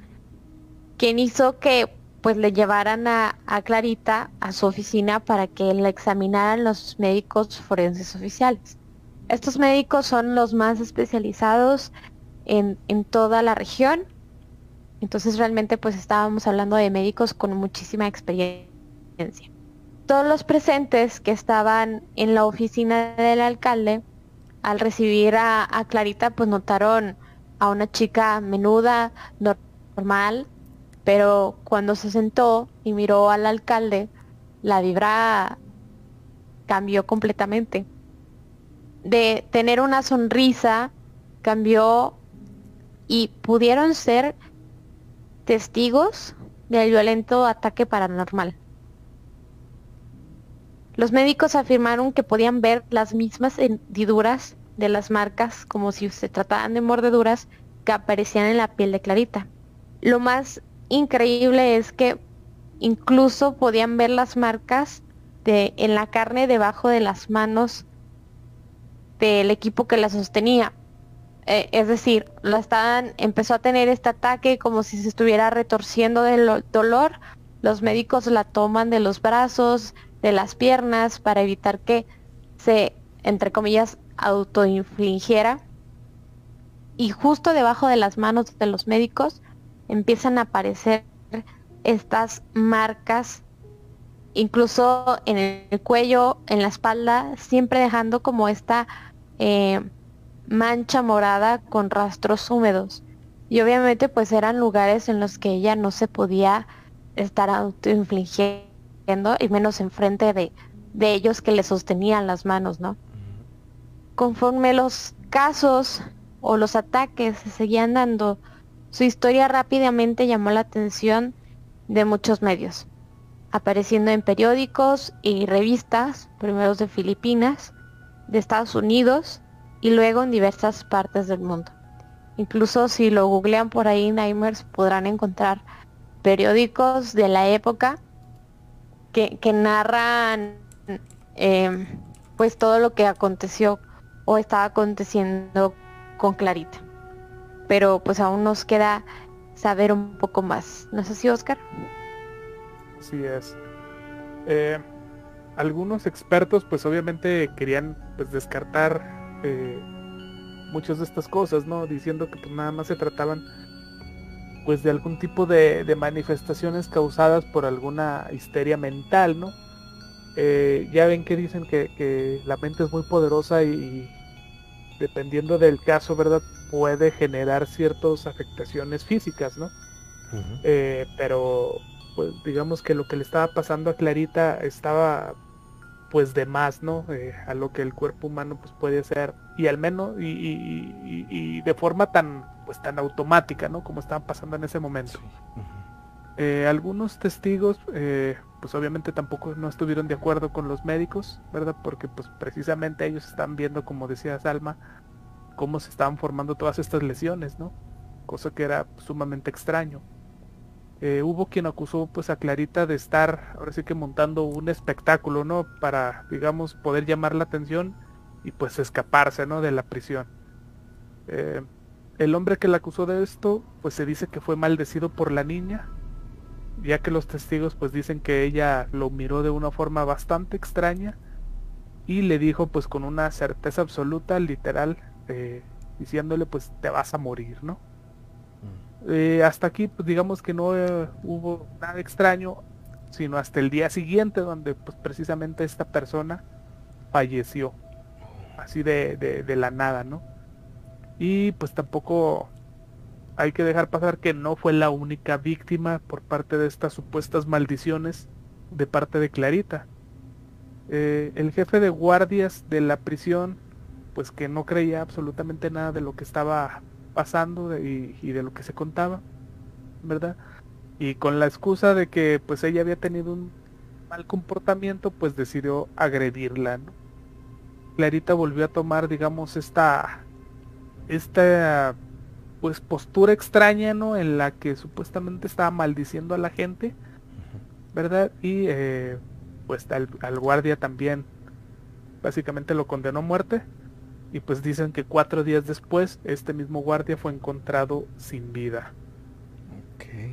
quien hizo que pues le llevaran a, Clarita a su oficina para que la examinaran los médicos forenses oficiales. Estos médicos son los más especializados en, en toda la región. Entonces realmente pues estábamos hablando de médicos con muchísima experiencia todos los presentes que estaban en la oficina del alcalde, al recibir a, Clarita, pues notaron a una chica menuda, normal, pero cuando se sentó y miró al alcalde, la vibra cambió completamente. De tener una sonrisa, cambió y pudieron ser testigos del violento ataque paranormal. Los médicos afirmaron que podían ver las mismas hendiduras de las marcas como si se trataran de mordeduras que aparecían en la piel de Clarita. Lo más increíble es que incluso podían ver las marcas en la carne debajo de las manos del equipo que la sostenía. Eh, es decir, la empezó a tener este ataque como si se estuviera retorciendo del dolor. Los médicos la toman de los brazos, de las piernas para evitar que se, entre comillas, autoinfligiera. Y justo debajo de las manos de los médicos empiezan a aparecer estas marcas, incluso en el cuello, en la espalda, siempre dejando como esta eh, mancha morada con rastros húmedos. Y obviamente pues eran lugares en los que ella no se podía estar autoinfligiendo y menos enfrente de, de ellos que le sostenían las manos, ¿no? Conforme los casos o los ataques se seguían dando, su historia rápidamente llamó la atención de muchos medios, apareciendo en periódicos y revistas, primero de Filipinas, de Estados Unidos y luego en diversas partes del mundo. Incluso si lo googlean por ahí, Nightmares, podrán encontrar periódicos de la época que, narran em, pues todo lo que aconteció o estaba aconteciendo con Clarita. Pero pues aún nos queda saber un poco más. ¿No es así, Oscar? Así es. Eh, algunos expertos pues obviamente querían pues descartar eh, muchas de estas cosas, ¿no? Diciendo que pues, nada más se trataban pues de algún tipo de, manifestaciones causadas por alguna histeria mental, ¿no? Eh, ya ven que dicen que, la mente es muy poderosa y, dependiendo del caso, ¿verdad? Puede generar ciertas afectaciones físicas, ¿no? Eh, pero pues digamos que lo que le estaba pasando a Clarita estaba pues de más, ¿no? Eh, a lo que el cuerpo humano pues puede hacer y al menos y, de forma tan pues tan automática, ¿no? Como estaban pasando en ese momento. Eh, algunos testigos eh, pues obviamente tampoco no estuvieron de acuerdo con los médicos, ¿verdad? Porque pues precisamente ellos están viendo, como decía Salma, cómo se estaban formando todas estas lesiones, ¿no? Cosa que era sumamente extraño. Eh, hubo quien acusó pues a Clarita de estar ahora sí que montando un espectáculo, ¿no? Para, digamos, poder llamar la atención y pues escaparse, ¿no? De la prisión. Eh, el hombre que la acusó de esto, pues se dice que fue maldecido por la niña, ya que los testigos pues dicen que ella lo miró de una forma bastante extraña y le dijo pues con una certeza absoluta, literal, eh, diciéndole pues te vas a morir, ¿no? Eh, hasta aquí, pues, digamos que no eh, hubo nada extraño, sino hasta el día siguiente donde pues precisamente esta persona falleció, así de, de, la nada, ¿no? Y pues tampoco hay que dejar pasar que no fue la única víctima por parte de estas supuestas maldiciones de parte de Clarita. Eh, el jefe de guardias de la prisión, pues que no creía absolutamente nada de lo que estaba pasando y, de lo que se contaba, ¿verdad? Y con la excusa de que pues ella había tenido un mal comportamiento, pues decidió agredirla. Clarita volvió a tomar, digamos, esta, esta, pues postura extraña, ¿no? En la que supuestamente estaba maldiciendo a la gente, ¿verdad? Y eh, pues al, al guardia también, básicamente lo condenó a muerte y pues dicen que cuatro días después este mismo guardia fue encontrado sin vida.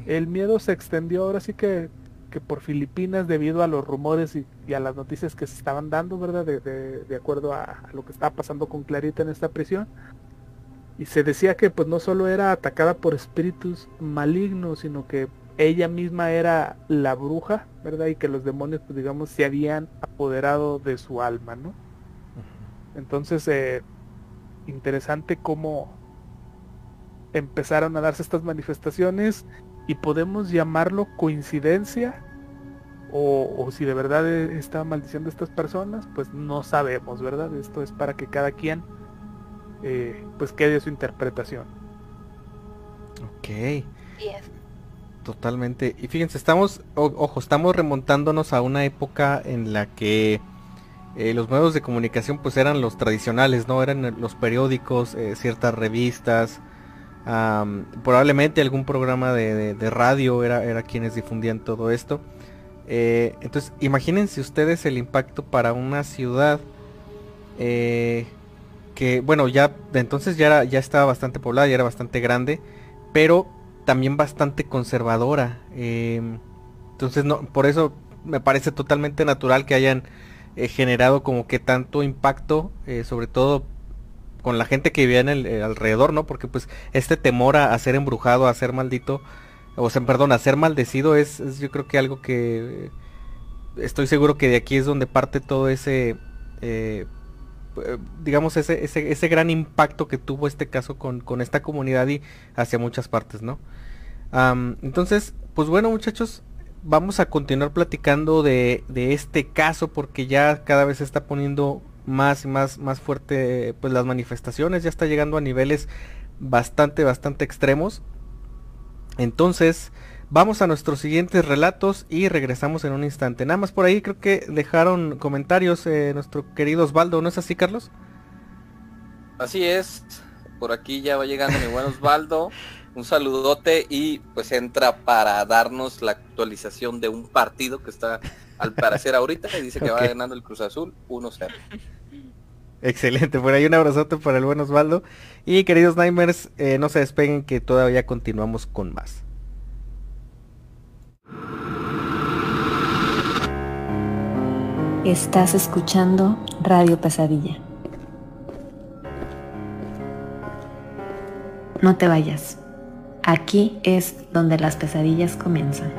El miedo se extendió ahora sí que, que por Filipinas debido a los rumores y, a las noticias que se estaban dando, ¿verdad? De, de, acuerdo a, lo que estaba pasando con Clarita en esta prisión. Y se decía que pues no solo era atacada por espíritus malignos, sino que ella misma era la bruja, ¿verdad? Y que los demonios pues digamos se habían apoderado de su alma, ¿no? Entonces, eh, interesante cómo empezaron a darse estas manifestaciones y podemos llamarlo coincidencia o, si de verdad e, está maldiciendo a estas personas, pues no sabemos, ¿verdad? Esto es para que cada quien eh, pues quede su interpretación. Ok. Totalmente. Y fíjense, estamos, ojo, estamos remontándonos a una época en la que eh, los medios de comunicación pues eran los tradicionales, ¿no? Eran los periódicos, eh, ciertas revistas, probablemente algún programa de, radio era, era, quienes difundían todo esto. Eh, entonces, imagínense ustedes el impacto para una ciudad que, bueno, ya de entonces ya, era, ya estaba bastante poblada, ya era bastante grande, pero también bastante conservadora. entonces, no, por eso me parece totalmente natural que hayan eh, generado como que tanto impacto, eh, sobre todo con la gente que vivía en el alrededor, ¿no? Porque pues este temor a, ser embrujado, a ser maldito, o sea, perdón, a ser maldecido es, yo creo que algo que estoy seguro que de aquí es donde parte todo ese digamos ese, ese, ese, gran impacto que tuvo este caso con, con esta comunidad y hacia muchas partes, ¿no? entonces, pues bueno muchachos, vamos a continuar platicando de, este caso porque ya cada vez se está poniendo más y más, más fuerte pues las manifestaciones, ya está llegando a niveles bastante, bastante extremos. Entonces, vamos a nuestros siguientes relatos y regresamos en un instante. Nada más por ahí creo que dejaron comentarios eh, nuestro querido Osvaldo, ¿no es así Carlos? Así es, por aquí ya va llegando mi buen Osvaldo. un saludote y pues entra para darnos la actualización de un partido que está al parecer ahorita y dice que va ganando el Cruz Azul 1-0. Excelente, por ahí un abrazote para el buen Osvaldo. Y queridos Nimers, eh, no se despeguen que todavía continuamos con más. Estás escuchando Radio Pesadilla. No te vayas. Aquí es donde las pesadillas comienzan.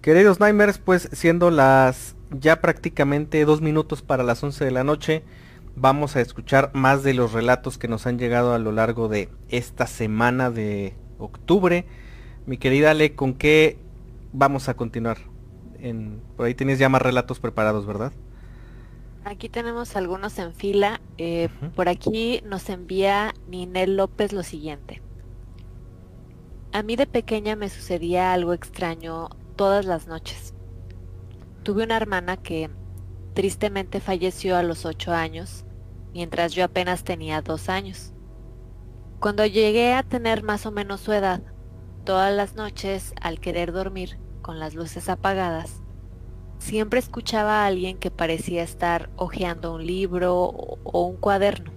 Queridos Nightmares, pues siendo las ya prácticamente dos minutos para las 11 de la noche, vamos a escuchar más de los relatos que nos han llegado a lo largo de esta semana de octubre. Mi querida Ale, ¿con qué vamos a continuar? En, por ahí tienes ya más relatos preparados, ¿verdad? Aquí tenemos algunos en fila. Eh, por aquí nos envía Ninel López lo siguiente. A mí de pequeña me sucedía algo extraño todas las noches. Tuve una hermana que tristemente falleció a los ocho años mientras yo apenas tenía dos años. Cuando llegué a tener más o menos su edad, todas las noches, al querer dormir con las luces apagadas, siempre escuchaba a alguien que parecía estar hojeando un libro o un cuaderno.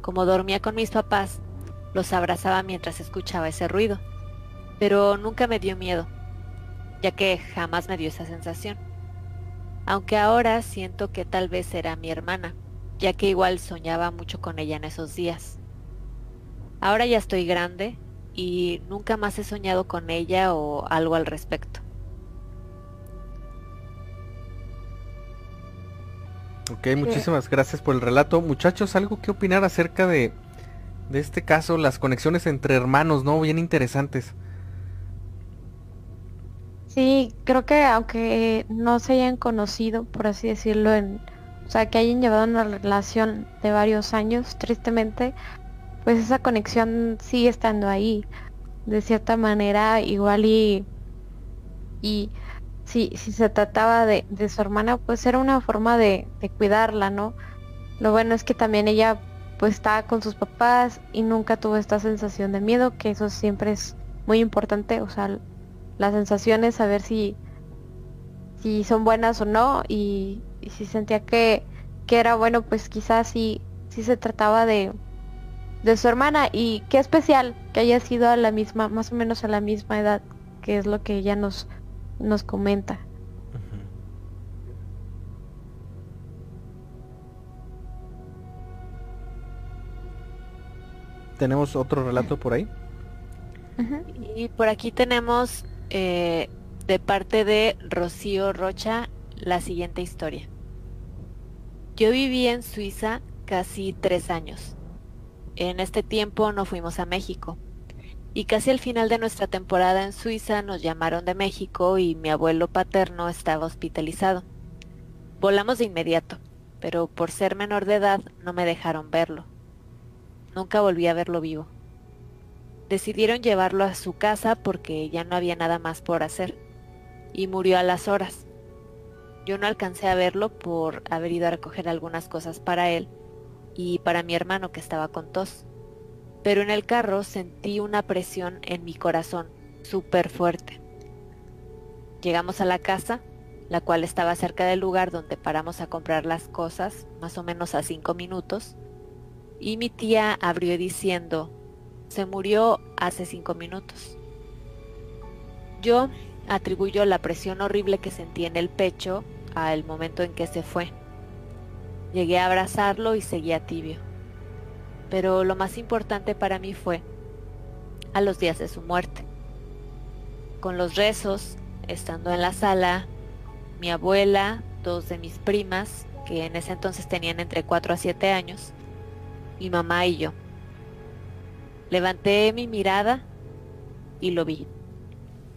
Como dormía con mis papás, los abrazaba mientras escuchaba ese ruido, pero nunca me dio miedo, ya que jamás me dio esa sensación. Aunque ahora siento que tal vez era mi hermana, ya que igual soñaba mucho con ella en esos días. Ahora ya estoy grande y nunca más he soñado con ella o algo al respecto. Ok, muchísimas gracias por el relato. Muchachos, ¿algo que opinar acerca de, de este caso? Las conexiones entre hermanos, ¿no? Bien interesantes. Sí, creo que aunque no se hayan conocido, por así decirlo, en, o sea, que hayan llevado una relación de varios años, tristemente, pues esa conexión sigue estando ahí. De cierta manera, igual y, y si, si se trataba de, de su hermana, pues era una forma de, de cuidarla, ¿no? Lo bueno es que también ella pues estaba con sus papás y nunca tuvo esta sensación de miedo, que eso siempre es muy importante, o sea, la sensación es saber si, si son buenas o no y, y si sentía que, que, era bueno, pues quizás sí, sí se trataba de, de su hermana y qué especial que haya sido a la misma, más o menos a la misma edad, que es lo que ella nos, nos comenta. ¿Tenemos otro relato por ahí? Y por aquí tenemos eh, de parte de Rocío Rocha la siguiente historia. Yo viví en Suiza casi tres años. En este tiempo no fuimos a México. Y casi al final de nuestra temporada en Suiza nos llamaron de México y mi abuelo paterno estaba hospitalizado. Volamos de inmediato, pero por ser menor de edad no me dejaron verlo. Nunca volví a verlo vivo. Decidieron llevarlo a su casa porque ya no había nada más por hacer. Y murió a las horas. Yo no alcancé a verlo por haber ido a recoger algunas cosas para él y para mi hermano que estaba con tos. Pero en el carro sentí una presión en mi corazón súper fuerte. Llegamos a la casa, la cual estaba cerca del lugar donde paramos a comprar las cosas, más o menos a cinco minutos, y mi tía abrió diciendo, se murió hace cinco minutos. Yo atribuyo la presión horrible que sentí en el pecho al momento en que se fue. Llegué a abrazarlo y seguía tibio. Pero lo más importante para mí fue a los días de su muerte. Con los rezos, estando en la sala, mi abuela, dos de mis primas, que en ese entonces tenían entre 4 a 7 años, mi mamá y yo. Levanté mi mirada y lo vi.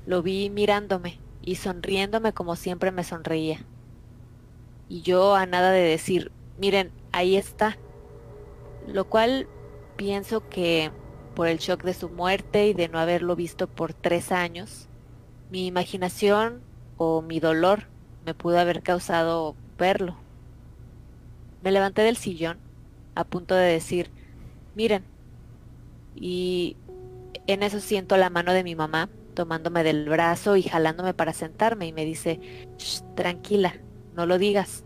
Lo vi mirándome y sonriéndome como siempre me sonreía. Y yo a nada de decir, miren, ahí está. Lo cual pienso que por el shock de su muerte y de no haberlo visto por tres años, mi imaginación o mi dolor me pudo haber causado verlo. Me levanté del sillón a punto de decir, miren, y en eso siento la mano de mi mamá tomándome del brazo y jalándome para sentarme y me dice, tranquila, no lo digas,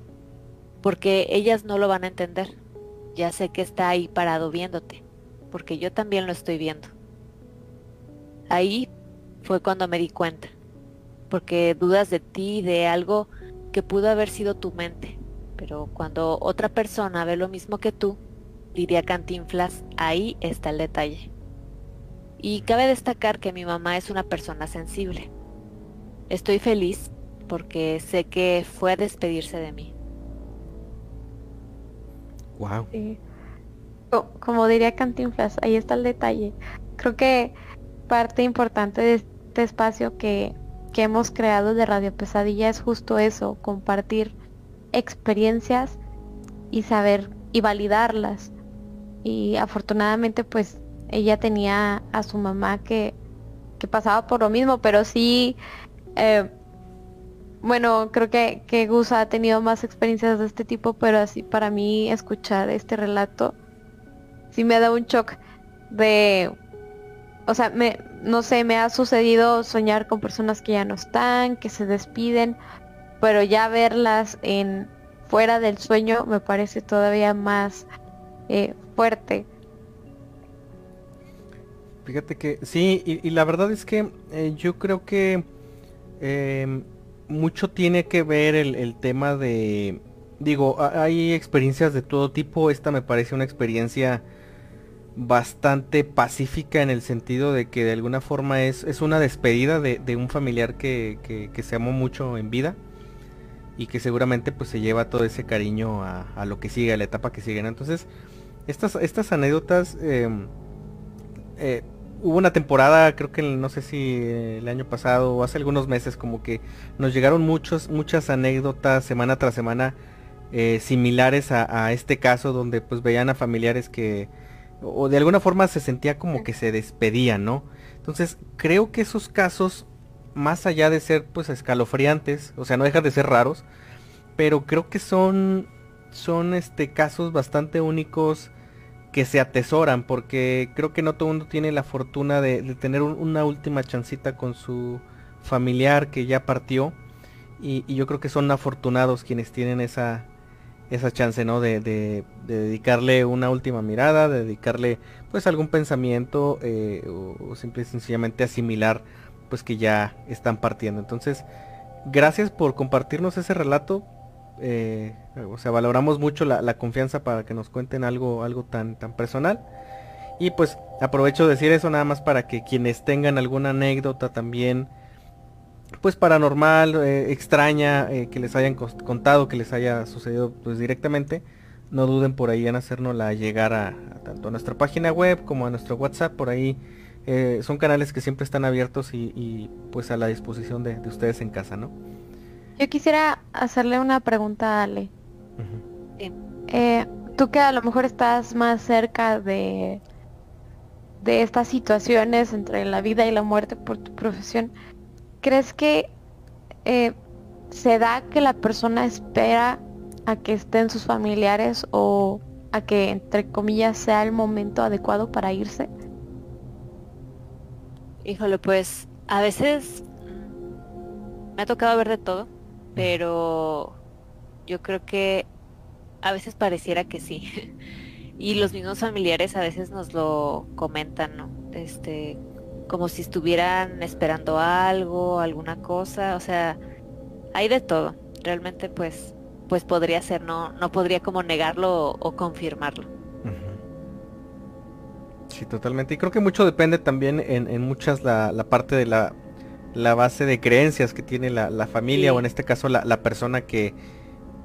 porque ellas no lo van a entender. Ya sé que está ahí parado viéndote, porque yo también lo estoy viendo. Ahí fue cuando me di cuenta, porque dudas de ti, de algo que pudo haber sido tu mente, pero cuando otra persona ve lo mismo que tú, diría Cantinflas, ahí está el detalle. Y cabe destacar que mi mamá es una persona sensible. Estoy feliz porque sé que fue a despedirse de mí. Wow. Como diría Cantinflas, ahí está el detalle. Creo que parte importante de este espacio que, que hemos creado de Radio Pesadilla es justo eso, compartir experiencias y saber y validarlas. Y afortunadamente pues ella tenía a su mamá que, que pasaba por lo mismo, pero sí, eh, bueno, creo que, que Gus ha tenido más experiencias de este tipo, pero así para mí escuchar este relato sí me da un shock de, o sea, me, no sé, me ha sucedido soñar con personas que ya no están, que se despiden, pero ya verlas en fuera del sueño me parece todavía más eh, fuerte. Fíjate que sí, y, la verdad es que eh, yo creo que em, mucho tiene que ver el, tema de, digo, hay experiencias de todo tipo, esta me parece una experiencia bastante pacífica en el sentido de que de alguna forma es, es una despedida de, un familiar que, que, se amó mucho en vida y que seguramente pues se lleva todo ese cariño a, lo que sigue, a la etapa que sigue. Entonces, estas, estas anécdotas em, eh, hubo una temporada, creo que no sé si el año pasado o hace algunos meses, como que nos llegaron muchos, muchas anécdotas semana tras semana eh, similares a, este caso, donde pues veían a familiares que, o de alguna forma se sentía como que se despedían, ¿no? Entonces, creo que esos casos, más allá de ser pues escalofriantes, o sea, no dejan de ser raros, pero creo que son, son este, casos bastante únicos que se atesoran porque creo que no todo el mundo tiene la fortuna de, tener una última chancita con su familiar que ya partió y, yo creo que son afortunados quienes tienen esa esa chance no de, dedicarle una última mirada de dedicarle pues algún pensamiento eh, o, simple y sencillamente asimilar pues que ya están partiendo. Entonces gracias por compartirnos ese relato eh, o sea, valoramos mucho la, confianza para que nos cuenten algo, algo tan, tan personal. Y pues aprovecho de decir eso nada más para que quienes tengan alguna anécdota también, pues paranormal, eh, extraña, eh, que les hayan contado, que les haya sucedido pues directamente, no duden por ahí en hacérnosla llegar a, tanto a nuestra página web como a nuestro WhatsApp, por ahí son canales que siempre están abiertos y, pues a la disposición de, de ustedes en casa, ¿no? Yo quisiera hacerle una pregunta a Ale. Eh, tú que a lo mejor estás más cerca de, de estas situaciones entre la vida y la muerte por tu profesión, ¿crees que eh, se da que la persona espera a que estén sus familiares o a que, entre comillas, sea el momento adecuado para irse? Híjole, pues a veces me ha tocado ver de todo pero yo creo que a veces pareciera que sí. y los mismos familiares a veces nos lo comentan, ¿no? Este, como si estuvieran esperando algo, alguna cosa, o sea, hay de todo. Realmente pues pues podría ser, no no podría como negarlo o, confirmarlo. Sí, totalmente. Y creo que mucho depende también en, en muchas la, la, parte de la, la, base de creencias que tiene la, la familia o en este caso la, la persona que,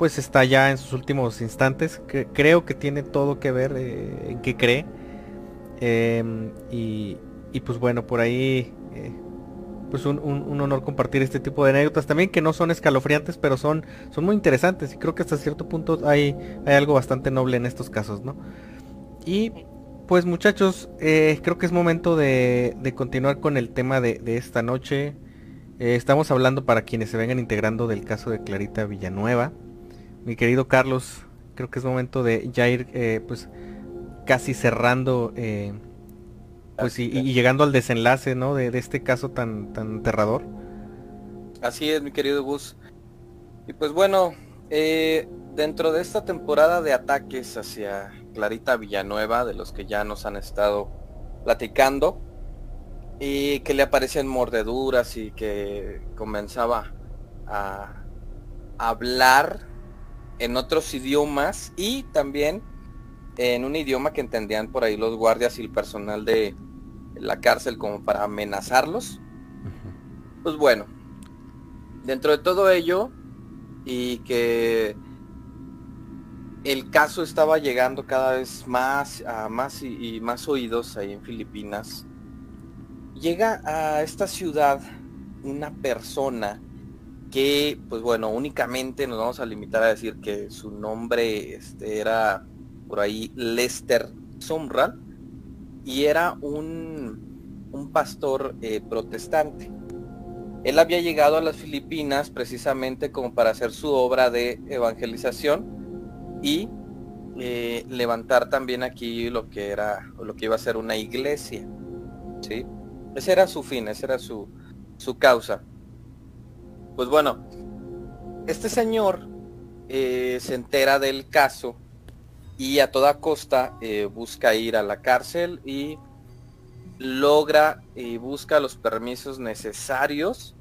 pues está ya en sus últimos instantes. creo que tiene todo que ver eh, en qué cree. Em, y, pues bueno, por ahí eh, pues un, honor compartir este tipo de anécdotas también que no son escalofriantes, pero son, son muy interesantes y creo que hasta cierto punto hay, hay algo bastante noble en estos casos, ¿no? Y pues muchachos, eh, creo que es momento de, continuar con el tema de, de esta noche. Estamos hablando para quienes se vengan integrando del caso de Clarita Villanueva mi querido Carlos, creo que es momento de ya ir eh, pues casi cerrando eh, pues y, llegando al desenlace ¿no? de, este caso tan tan aterrador. Así es, mi querido Gus. Y pues bueno, eh, dentro de esta temporada de ataques hacia Clarita Villanueva, de los que ya nos han estado platicando, y que le aparecían mordeduras y que comenzaba a hablar en otros idiomas y también en un idioma que entendían por ahí los guardias y el personal de la cárcel como para amenazarlos. Pues bueno, dentro de todo ello y que el caso estaba llegando cada vez más a más y, y más oídos ahí en Filipinas, llega a esta ciudad una persona que pues bueno, únicamente nos vamos a limitar a decir que su nombre este, era por ahí Lester Sumral y era un, un pastor eh, protestante. Él había llegado a las Filipinas precisamente como para hacer su obra de evangelización y eh, levantar también aquí lo que era lo que iba a ser una iglesia. ¿sí? Ese era su fin, esa era su, su causa. Pues bueno, este señor eh, se entera del caso y a toda costa eh, busca ir a la cárcel y logra y busca los permisos necesarios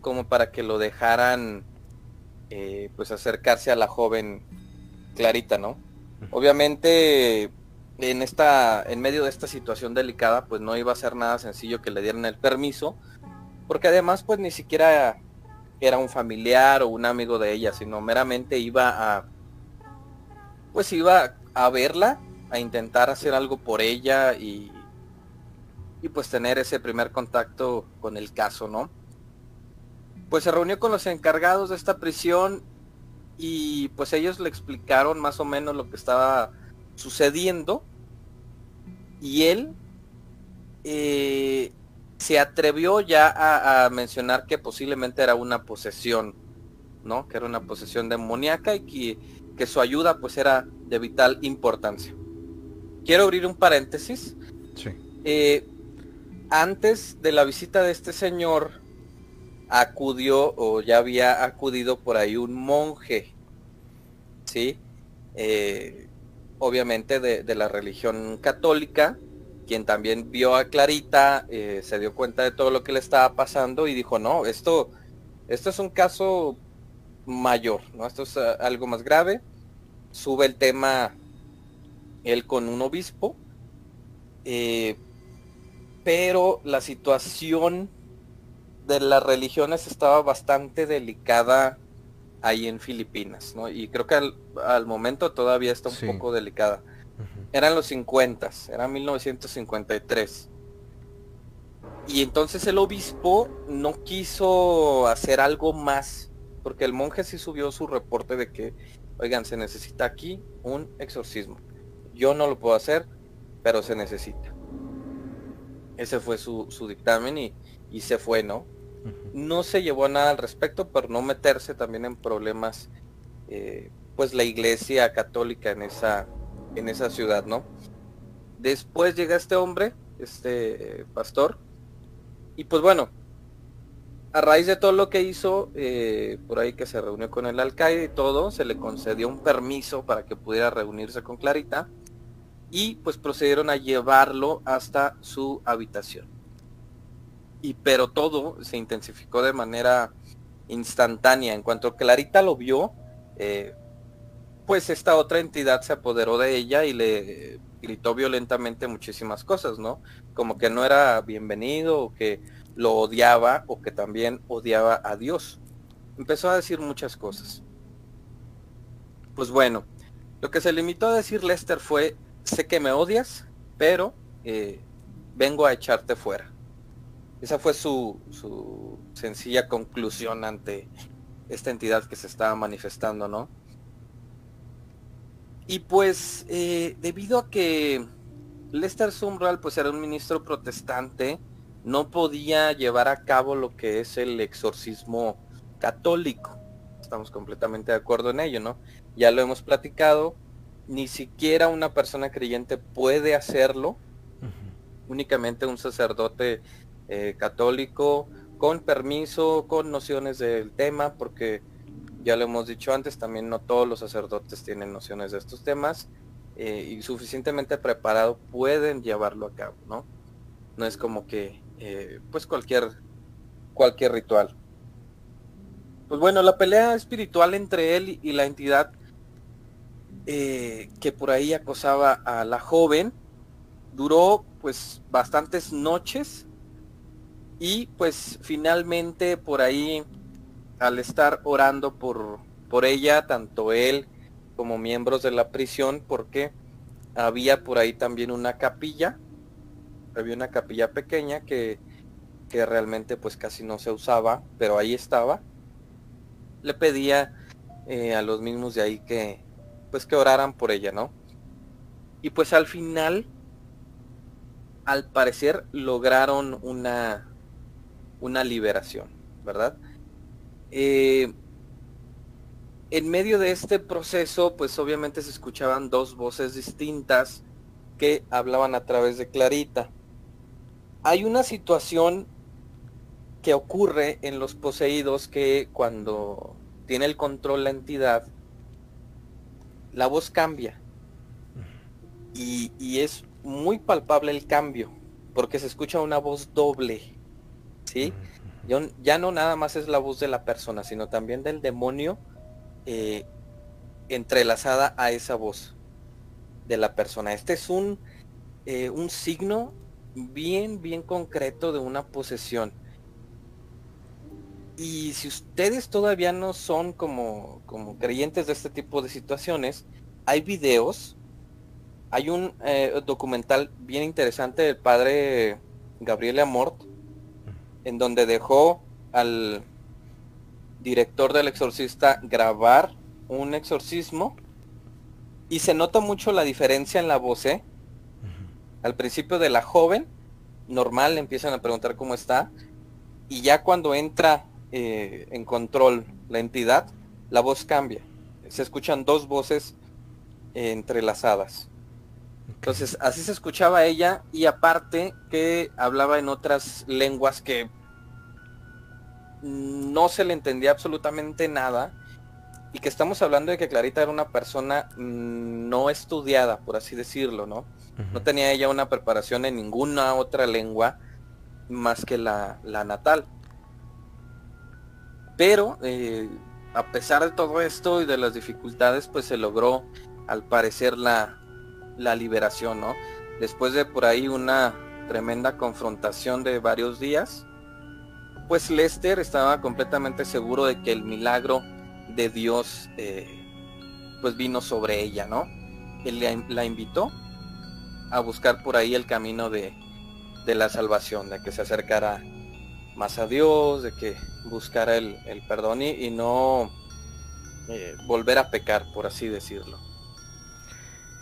como para que lo dejaran eh, pues acercarse a la joven Clarita, ¿no? Obviamente en esta en medio de esta situación delicada pues no iba a ser nada sencillo que le dieran el permiso porque además pues ni siquiera era un familiar o un amigo de ella, sino meramente iba a, pues iba a verla, a intentar hacer algo por ella y, y pues tener ese primer contacto con el caso, ¿no? Pues se reunió con los encargados de esta prisión y pues ellos le explicaron más o menos lo que estaba sucediendo y él eh, se atrevió ya a, mencionar que posiblemente era una posesión, ¿no? Que era una posesión demoníaca y que, que su ayuda pues era de vital importancia. Quiero abrir un paréntesis. Sí. Eh, antes de la visita de este señor, acudió o ya había acudido por ahí un monje, ¿sí? Eh, obviamente de, de, la religión católica, quien también vio a Clarita, eh, se dio cuenta de todo lo que le estaba pasando y dijo, no, esto, esto es un caso mayor, ¿no? Esto es uh, algo más grave. Sube el tema él con un obispo, eh, pero la situación de las religiones estaba bastante delicada ahí en Filipinas, ¿no? Y creo que al, momento todavía está un poco delicada eran los 50, era 1953. Y entonces el obispo no quiso hacer algo más, porque el monje sí subió su reporte de que, oigan, se necesita aquí un exorcismo. Yo no lo puedo hacer, pero se necesita. Ese fue su, dictamen y, y, se fue, ¿no? No se llevó nada al respecto, por no meterse también en problemas, eh, pues la iglesia católica en esa, en esa ciudad, ¿no? Después llega este hombre, este pastor, y pues bueno, a raíz de todo lo que hizo, eh, por ahí que se reunió con el alcaide y todo, se le concedió un permiso para que pudiera reunirse con Clarita y pues procedieron a llevarlo hasta su habitación. Y pero todo se intensificó de manera instantánea. En cuanto Clarita lo vio, eh, pues esta otra entidad se apoderó de ella y le gritó violentamente muchísimas cosas, ¿no? Como que no era bienvenido o que lo odiaba o que también odiaba a Dios. Empezó a decir muchas cosas. Pues bueno, lo que se limitó a decir Lester fue, sé que me odias, pero eh, vengo a echarte fuera. Esa fue su, su sencilla conclusión ante esta entidad que se estaba manifestando, ¿no? Y pues, eh, debido a que Lester Sumrall pues era un ministro protestante, no podía llevar a cabo lo que es el exorcismo católico. Estamos completamente de acuerdo en ello, ¿no? Ya lo hemos platicado, ni siquiera una persona creyente puede hacerlo, únicamente un sacerdote eh, católico con permiso, con nociones del tema, porque ya lo hemos dicho antes, también no todos los sacerdotes tienen nociones de estos temas eh, y suficientemente preparado pueden llevarlo a cabo, ¿no? No es como que eh, pues cualquier, cualquier ritual. Pues bueno, la pelea espiritual entre él y la entidad que por ahí acosaba a la joven duró pues bastantes noches y pues finalmente por ahí al estar orando por, por ella, tanto él como miembros de la prisión, porque había por ahí también una capilla había una capilla pequeña que, que realmente pues casi no se usaba, pero ahí estaba. Le pedía eh, a los mismos de ahí que pues que oraran por ella, ¿no? Y pues al final, al parecer, lograron una, una liberación, ¿verdad? Eh, en medio de este proceso, pues obviamente se escuchaban dos voces distintas que hablaban a través de Clarita hay una situación que ocurre en los poseídos que cuando tiene el control la entidad, la voz cambia. Y, es muy palpable el cambio, porque se escucha una voz doble. ¿Sí? Ya no nada más es la voz de la persona, sino también del demonio eh, entrelazada a esa voz de la persona. Este es un, eh, un signo bien, bien concreto de una posesión. Y si ustedes todavía no son como, como creyentes de este tipo de situaciones, hay videos, hay un eh, documental bien interesante del padre Gabriel Amort, en donde dejó al director del exorcista grabar un exorcismo y se nota mucho la diferencia en la voz, ¿eh? al principio de la joven, normal, le empiezan a preguntar cómo está, y ya cuando entra eh, en control la entidad, la voz cambia. Se escuchan dos voces eh, entrelazadas. Entonces, así se escuchaba ella y aparte que hablaba en otras lenguas que no se le entendía absolutamente nada y que estamos hablando de que Clarita era una persona mm, no estudiada, por así decirlo, ¿no? No tenía ella una preparación en ninguna otra lengua más que la, natal. Pero eh, a pesar de todo esto y de las dificultades, pues se logró al parecer la, la liberación, ¿no? Después de por ahí una tremenda confrontación de varios días, pues Lester estaba completamente seguro de que el milagro de Dios eh, pues vino sobre ella, ¿no? Él la invitó a buscar por ahí el camino de, la salvación, de que se acercara más a Dios, de que buscara el, perdón y, no eh, volver a pecar, por así decirlo.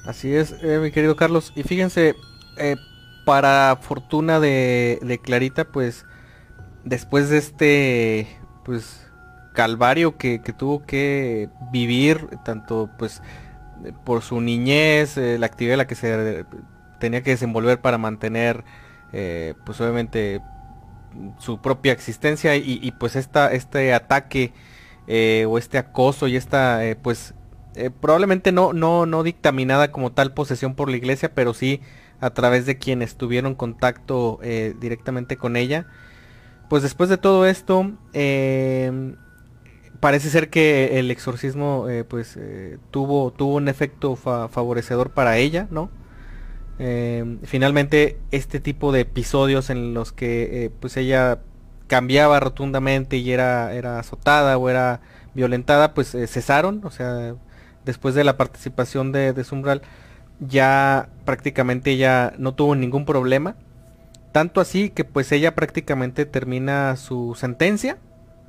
Así es, eh, mi querido Carlos. Y fíjense, para fortuna de, de, Clarita, pues después de este, pues calvario que, que tuvo que vivir, tanto pues por su niñez, la actividad en la que se tenía que desenvolver para mantener, eh, pues obviamente, su propia existencia y, pues esta, este ataque o este acoso y esta pues probablemente no, no, no dictaminada como tal posesión por la iglesia, pero sí a través de quienes tuvieron contacto directamente con ella. Pues después de todo esto, parece ser que el exorcismo eh, pues eh, tuvo, tuvo un efecto favorecedor para ella, ¿no? Eh, finalmente este tipo de episodios en los que pues ella cambiaba rotundamente y era, era azotada o era violentada pues cesaron, o sea, después de la participación de, de Zumbral ya prácticamente ella no tuvo ningún problema. Tanto así que pues ella prácticamente termina su sentencia.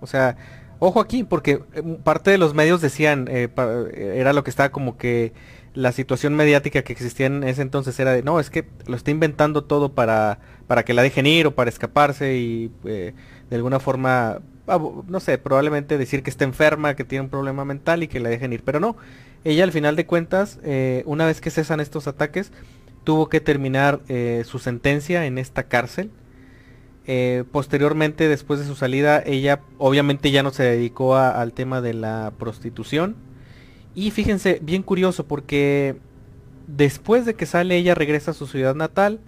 O sea, Ojo aquí, porque eh, parte de los medios decían, eh, era lo que estaba como que la situación mediática que existía en ese entonces era de, no, es que lo está inventando todo para, para que la dejen ir o para escaparse y eh, de alguna forma, no sé, probablemente decir que está enferma, que tiene un problema mental y que la dejen ir. Pero no, ella al final de cuentas, una vez que cesan estos ataques, tuvo que terminar su sentencia en esta cárcel eh, posteriormente, después de su salida, ella obviamente ya no se dedicó al tema de la prostitución. Y fíjense, bien curioso, porque después de que sale ella regresa a su ciudad natal,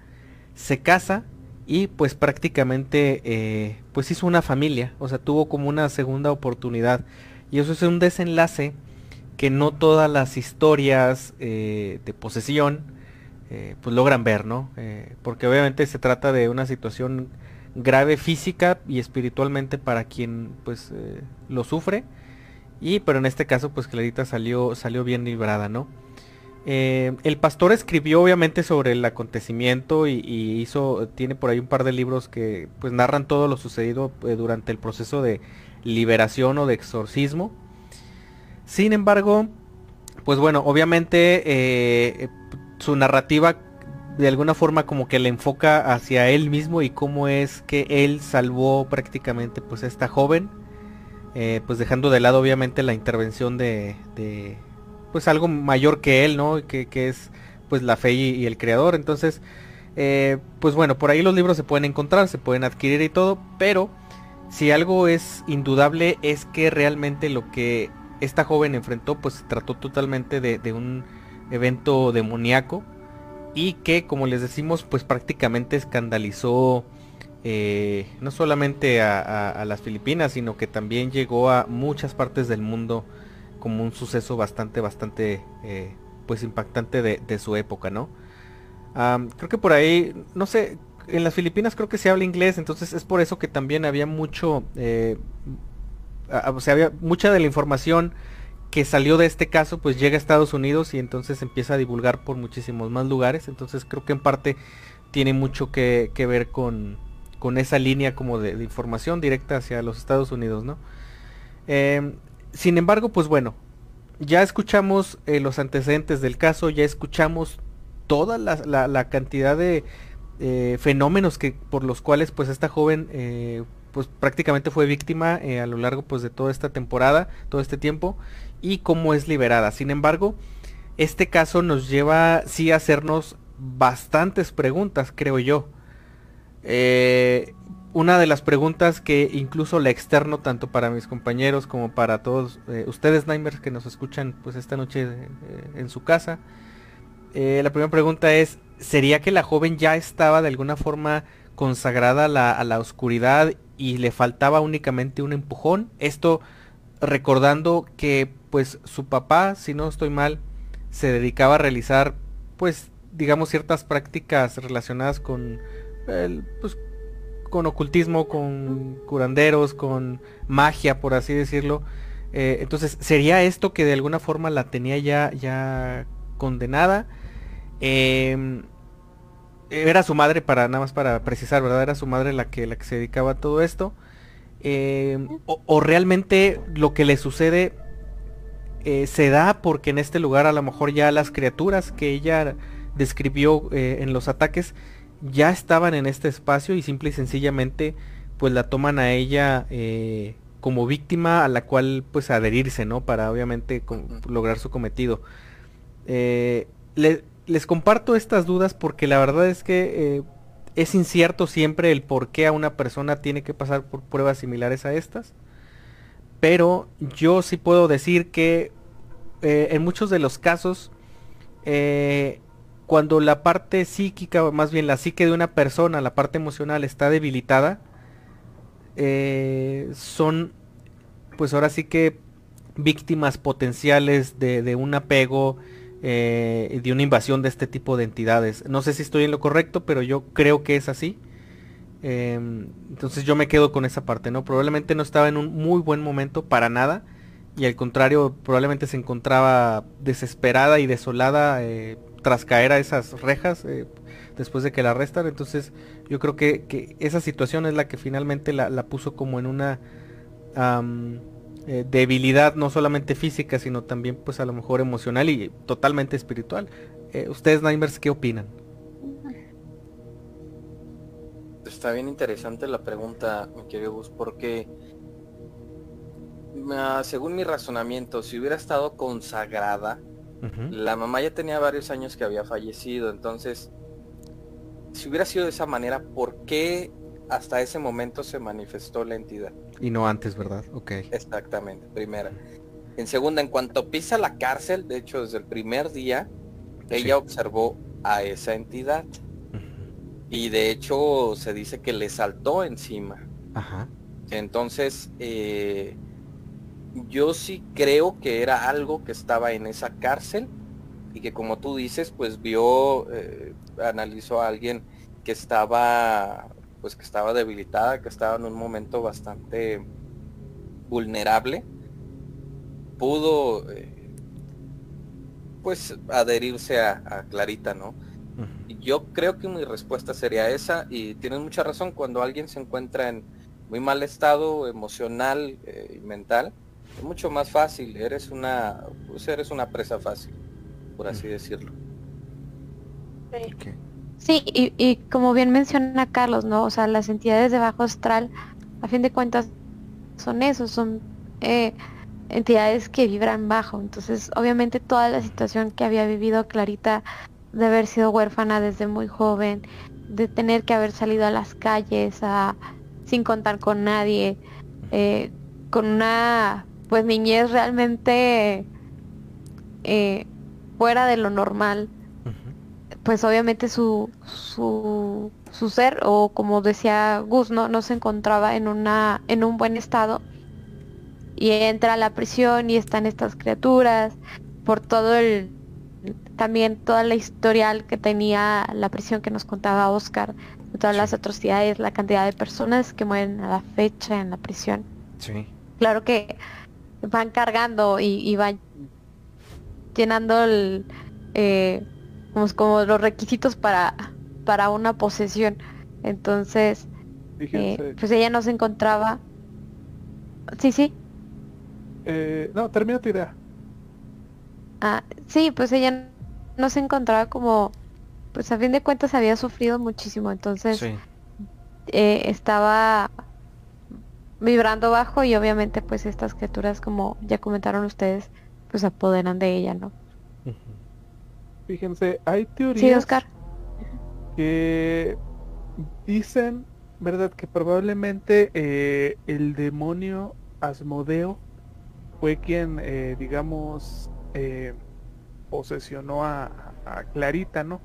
se casa y pues prácticamente eh, pues hizo una familia, o sea, tuvo como una segunda oportunidad. Y eso es un desenlace que no todas las historias eh, de posesión pues logran ver, ¿no? porque obviamente se trata de una situación grave física y espiritualmente para quien pues eh, lo sufre. Y pero en este caso pues Clarita salió salió bien librada no eh, el pastor escribió obviamente sobre el acontecimiento y, hizo tiene por ahí un par de libros que pues narran todo lo sucedido eh, durante el proceso de liberación o de exorcismo. Sin embargo pues bueno obviamente su narrativa de alguna forma como que le enfoca hacia él mismo y cómo es que él salvó prácticamente pues a esta joven eh, pues dejando de lado obviamente la intervención de, pues algo mayor que él no que, es pues la fe y, el creador. Entonces eh, pues bueno por ahí los libros se pueden encontrar se pueden adquirir y todo pero si algo es indudable es que realmente lo que esta joven enfrentó pues se trató totalmente de, de un evento demoníaco y que como les decimos pues prácticamente escandalizó eh, no solamente a, las Filipinas sino que también llegó a muchas partes del mundo como un suceso bastante bastante eh, pues impactante de, su época no creo que por ahí no sé en las Filipinas creo que se habla inglés entonces es por eso que también había mucho eh, o sea había mucha de la información que salió de este caso pues llega a Estados Unidos y entonces empieza a divulgar por muchísimos más lugares. Entonces creo que en parte tiene mucho que, ver con, con, esa línea como de, información directa hacia los Estados Unidos, ¿no? Em, sin embargo, pues bueno, ya escuchamos eh, los antecedentes del caso, ya escuchamos toda la, cantidad de eh, fenómenos que por los cuales pues esta joven eh, pues prácticamente fue víctima a lo largo pues de toda esta temporada, todo este tiempo y cómo es liberada. Sin embargo, este caso nos lleva sí a hacernos bastantes preguntas, creo yo. Eh, una de las preguntas que incluso la externo tanto para mis compañeros como para todos eh, ustedes Nightmares que nos escuchan pues esta noche eh, en su casa. la primera pregunta es, ¿sería que la joven ya estaba de alguna forma consagrada a la, a la oscuridad y le faltaba únicamente un empujón? Esto recordando que pues su papá, si no estoy mal, se dedicaba a realizar pues digamos ciertas prácticas relacionadas con el, pues, con ocultismo, con curanderos, con magia, por así decirlo. Eh, entonces, ¿sería esto que de alguna forma la tenía ya, ya condenada? Em, era su madre, para nada más para precisar, ¿verdad? Era su madre la que, la que se dedicaba a todo esto. Em, o, realmente lo que le sucede eh, se da porque en este lugar a lo mejor ya las criaturas que ella describió eh, en los ataques ya estaban en este espacio y simple y sencillamente pues la toman a ella eh, como víctima a la cual pues adherirse, ¿no? Para obviamente lograr su cometido. les comparto estas dudas porque la verdad es que es incierto siempre el por qué a una persona tiene que pasar por pruebas similares a estas. Pero yo sí puedo decir que eh, en muchos de los casos, eh, cuando la parte psíquica, más bien la psique de una persona, la parte emocional está debilitada, eh, son pues ahora sí que víctimas potenciales de, un apego, de una invasión de este tipo de entidades. No sé si estoy en lo correcto, pero yo creo que es así. Em, entonces yo me quedo con esa parte, ¿no? Probablemente no estaba en un muy buen momento para nada y al contrario probablemente se encontraba desesperada y desolada eh, tras caer a esas rejas eh, después de que la arrestan. Entonces yo creo que, esa situación es la que finalmente la, puso como en una eh, debilidad no solamente física sino también pues a lo mejor emocional y totalmente espiritual. ¿Ustedes, Nightmares, qué opinan? Está bien interesante la pregunta, mi querido Gus, porque según mi razonamiento, si hubiera estado consagrada, la mamá ya tenía varios años que había fallecido, entonces, si hubiera sido de esa manera, ¿por qué hasta ese momento se manifestó la entidad? Y no antes, ¿verdad? Ok. Exactamente, primera. En segunda, en cuanto pisa la cárcel, de hecho desde el primer día, ella observó a esa entidad. Y de hecho se dice que le saltó encima. Ajá. Entonces, eh, yo sí creo que era algo que estaba en esa cárcel y que como tú dices, pues vio, eh, analizó a alguien que estaba, pues que estaba debilitada, que estaba en un momento bastante vulnerable, pudo, eh, pues adherirse a, Clarita, ¿no? Yo creo que mi respuesta sería esa y tienes mucha razón cuando alguien se encuentra en muy mal estado emocional eh, y mental, mucho más fácil, eres una, pues eres una presa fácil, por así decirlo. Sí, y, como bien menciona Carlos, ¿no? O sea, las entidades de bajo astral, a fin de cuentas, son eso, son eh, entidades que vibran bajo. Entonces, obviamente toda la situación que había vivido Clarita de haber sido huérfana desde muy joven, de tener que haber salido a las calles a, sin contar con nadie, eh, con una pues niñez realmente eh, fuera de lo normal, pues obviamente su, su, su, ser, o como decía Gus, ¿no? no se encontraba en, una, en un buen estado. Y entra a la prisión y están estas criaturas, por todo el, también toda la historial que tenía la prisión que nos contaba Oscar, todas las atrocidades, la cantidad de personas que mueren a la fecha en la prisión. Sí. Claro que van cargando y, van llenando el, eh, como, los requisitos para, para una posesión. Entonces, eh, pues ella no se encontraba. Sí, sí. Eh, no, termina tu idea. Ah, sí, pues ella no se encontraba como, pues a fin de cuentas había sufrido muchísimo, entonces estaba vibrando bajo y obviamente pues estas criaturas como ya comentaron ustedes pues apoderan de ella, ¿no? Fíjense, hay teorías Oscar. que dicen, ¿verdad? Que probablemente eh, el demonio Asmodeo fue quien, eh, digamos, eh, posesionó a, Clarita, ¿no?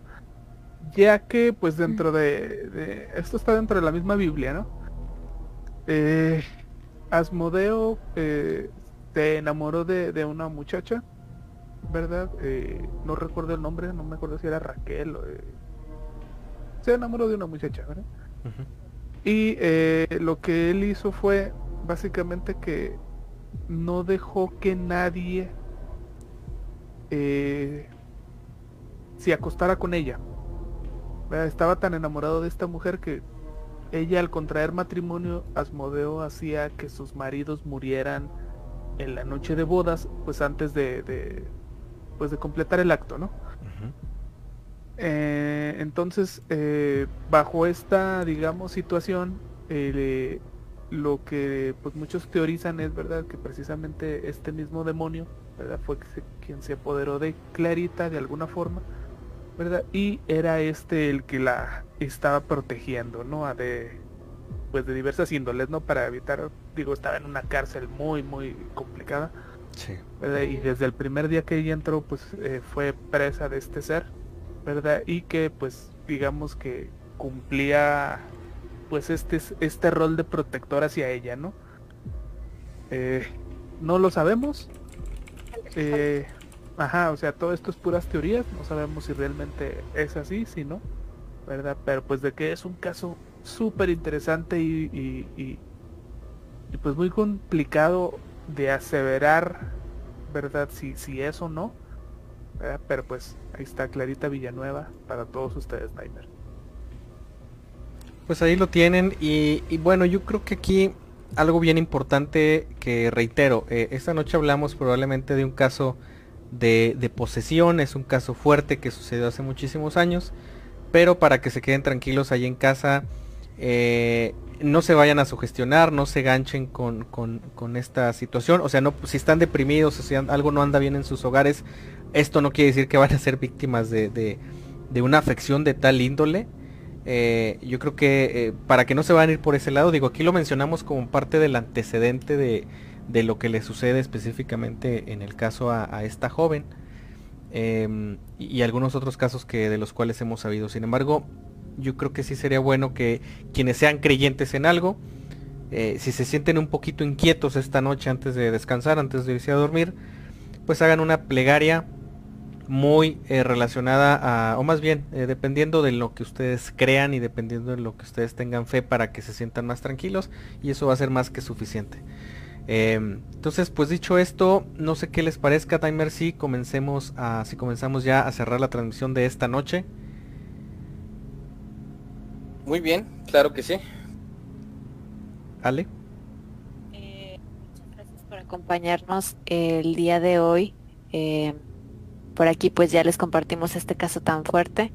Ya que pues dentro de, de, Esto está dentro de la misma Biblia, ¿no? Eh, Asmodeo eh, se enamoró de, una muchacha, ¿verdad? Eh, no recuerdo el nombre, no me acuerdo si era Raquel. O, eh, se enamoró de una muchacha, ¿verdad? Y lo que él hizo fue básicamente que no dejó que nadie se acostara con ella. Estaba tan enamorado de esta mujer que ella al contraer matrimonio, Asmodeo hacía que sus maridos murieran en la noche de bodas, pues antes de, pues de completar el acto, ¿no? Eh, entonces, eh, bajo esta, digamos, situación, eh, lo que pues muchos teorizan es verdad que precisamente este mismo demonio, ¿verdad? Fue quien se apoderó de Clarita de alguna forma ¿verdad? Y era este el que la estaba protegiendo, ¿no? A de, pues de diversas índoles, ¿no? Para evitar, digo, estaba en una cárcel muy, muy complicada. Sí. ¿verdad? Y desde el primer día que ella entró, pues eh, fue presa de este ser, ¿verdad? Y que, pues, digamos que cumplía, pues, este, este rol de protector hacia ella, ¿no? Eh, no lo sabemos. Eh, ajá, o sea, todo esto es puras teorías, no sabemos si realmente es así, si no, ¿verdad? Pero pues de que es un caso súper interesante y, y, pues muy complicado de aseverar, ¿verdad? Si, si es o no, ¿verdad? Pero pues ahí está Clarita Villanueva para todos ustedes, Nightmare. Pues ahí lo tienen y, y bueno, yo creo que aquí algo bien importante que reitero, eh, esta noche hablamos probablemente de un caso de, posesión, es un caso fuerte que sucedió hace muchísimos años, pero para que se queden tranquilos ahí en casa, eh, no se vayan a sugestionar, no se ganchen con, con, esta situación, o sea, no, si están deprimidos, si algo no anda bien en sus hogares, esto no quiere decir que van a ser víctimas de, de, de una afección de tal índole, eh, yo creo que eh, para que no se van a ir por ese lado, digo, aquí lo mencionamos como parte del antecedente de, de lo que le sucede específicamente en el caso a, esta joven y, y, algunos otros casos que de los cuales hemos sabido. Sin embargo, yo creo que sí sería bueno que quienes sean creyentes en algo, eh, si se sienten un poquito inquietos esta noche antes de descansar, antes de irse a dormir, pues hagan una plegaria muy eh, relacionada a, o más bien, eh, dependiendo de lo que ustedes crean y dependiendo de lo que ustedes tengan fe para que se sientan más tranquilos y eso va a ser más que suficiente. Eh, entonces, pues dicho esto, no sé qué les parezca, Timer, si comencemos a, si comenzamos ya a cerrar la transmisión de esta noche. Muy bien, claro que sí. Ale. muchas gracias por acompañarnos el día de hoy. Por aquí pues ya les compartimos este caso tan fuerte.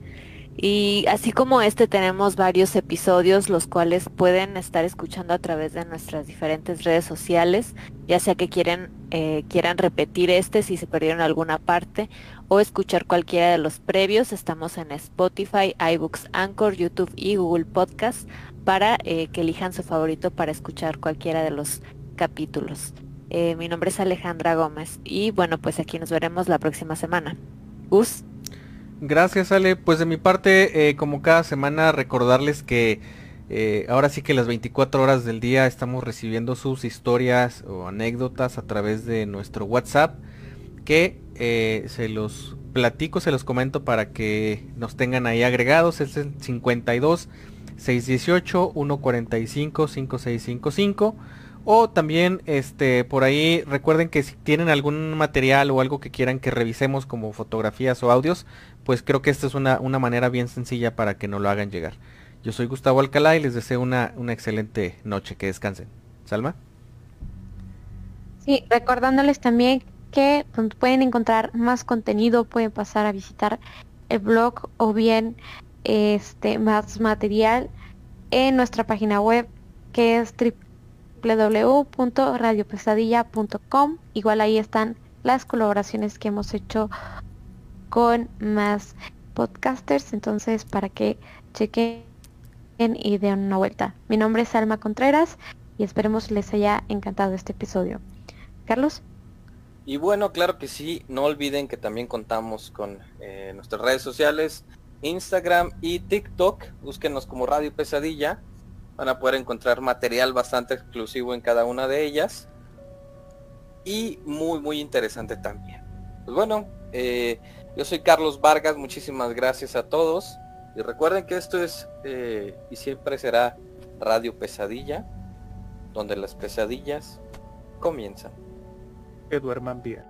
Y así como este tenemos varios episodios los cuales pueden estar escuchando a través de nuestras diferentes redes sociales, ya sea que quieren, eh, quieran repetir este si se perdieron alguna parte o escuchar cualquiera de los previos. Estamos en Spotify, iBooks, Anchor, YouTube y Google Podcast para eh, que elijan su favorito para escuchar cualquiera de los capítulos. Eh, mi nombre es Alejandra Gómez y bueno, pues aquí nos veremos la próxima semana. Gus. Gracias Ale, pues de mi parte, eh, como cada semana, recordarles que eh, ahora sí que las 24 horas del día estamos recibiendo sus historias o anécdotas a través de nuestro WhatsApp, que eh, se los platico, se los comento para que nos tengan ahí agregados, es el 52 618 145 5655 o también este por ahí recuerden que si tienen algún material o algo que quieran que revisemos como fotografías o audios, pues creo que esta es una, una manera bien sencilla para que nos lo hagan llegar. Yo soy Gustavo Alcalá y les deseo una, una excelente noche, que descansen. Salma. Sí, recordándoles también que pues, pueden encontrar más contenido, pueden pasar a visitar el blog o bien este más material en nuestra página web que es www.radiopesadilla.com. Igual ahí están las colaboraciones que hemos hecho con más podcasters, entonces para que chequen y den una vuelta. Mi nombre es Alma Contreras y esperemos les haya encantado este episodio. Carlos. Y bueno, claro que sí, no olviden que también contamos con eh, nuestras redes sociales, Instagram y TikTok, búsquenos como Radio Pesadilla Van a poder encontrar material bastante exclusivo en cada una de ellas. Y muy, muy interesante también. Pues bueno, eh, yo soy Carlos Vargas, muchísimas gracias a todos. Y recuerden que esto es eh, y siempre será Radio Pesadilla, donde las pesadillas comienzan. Que duerman bien.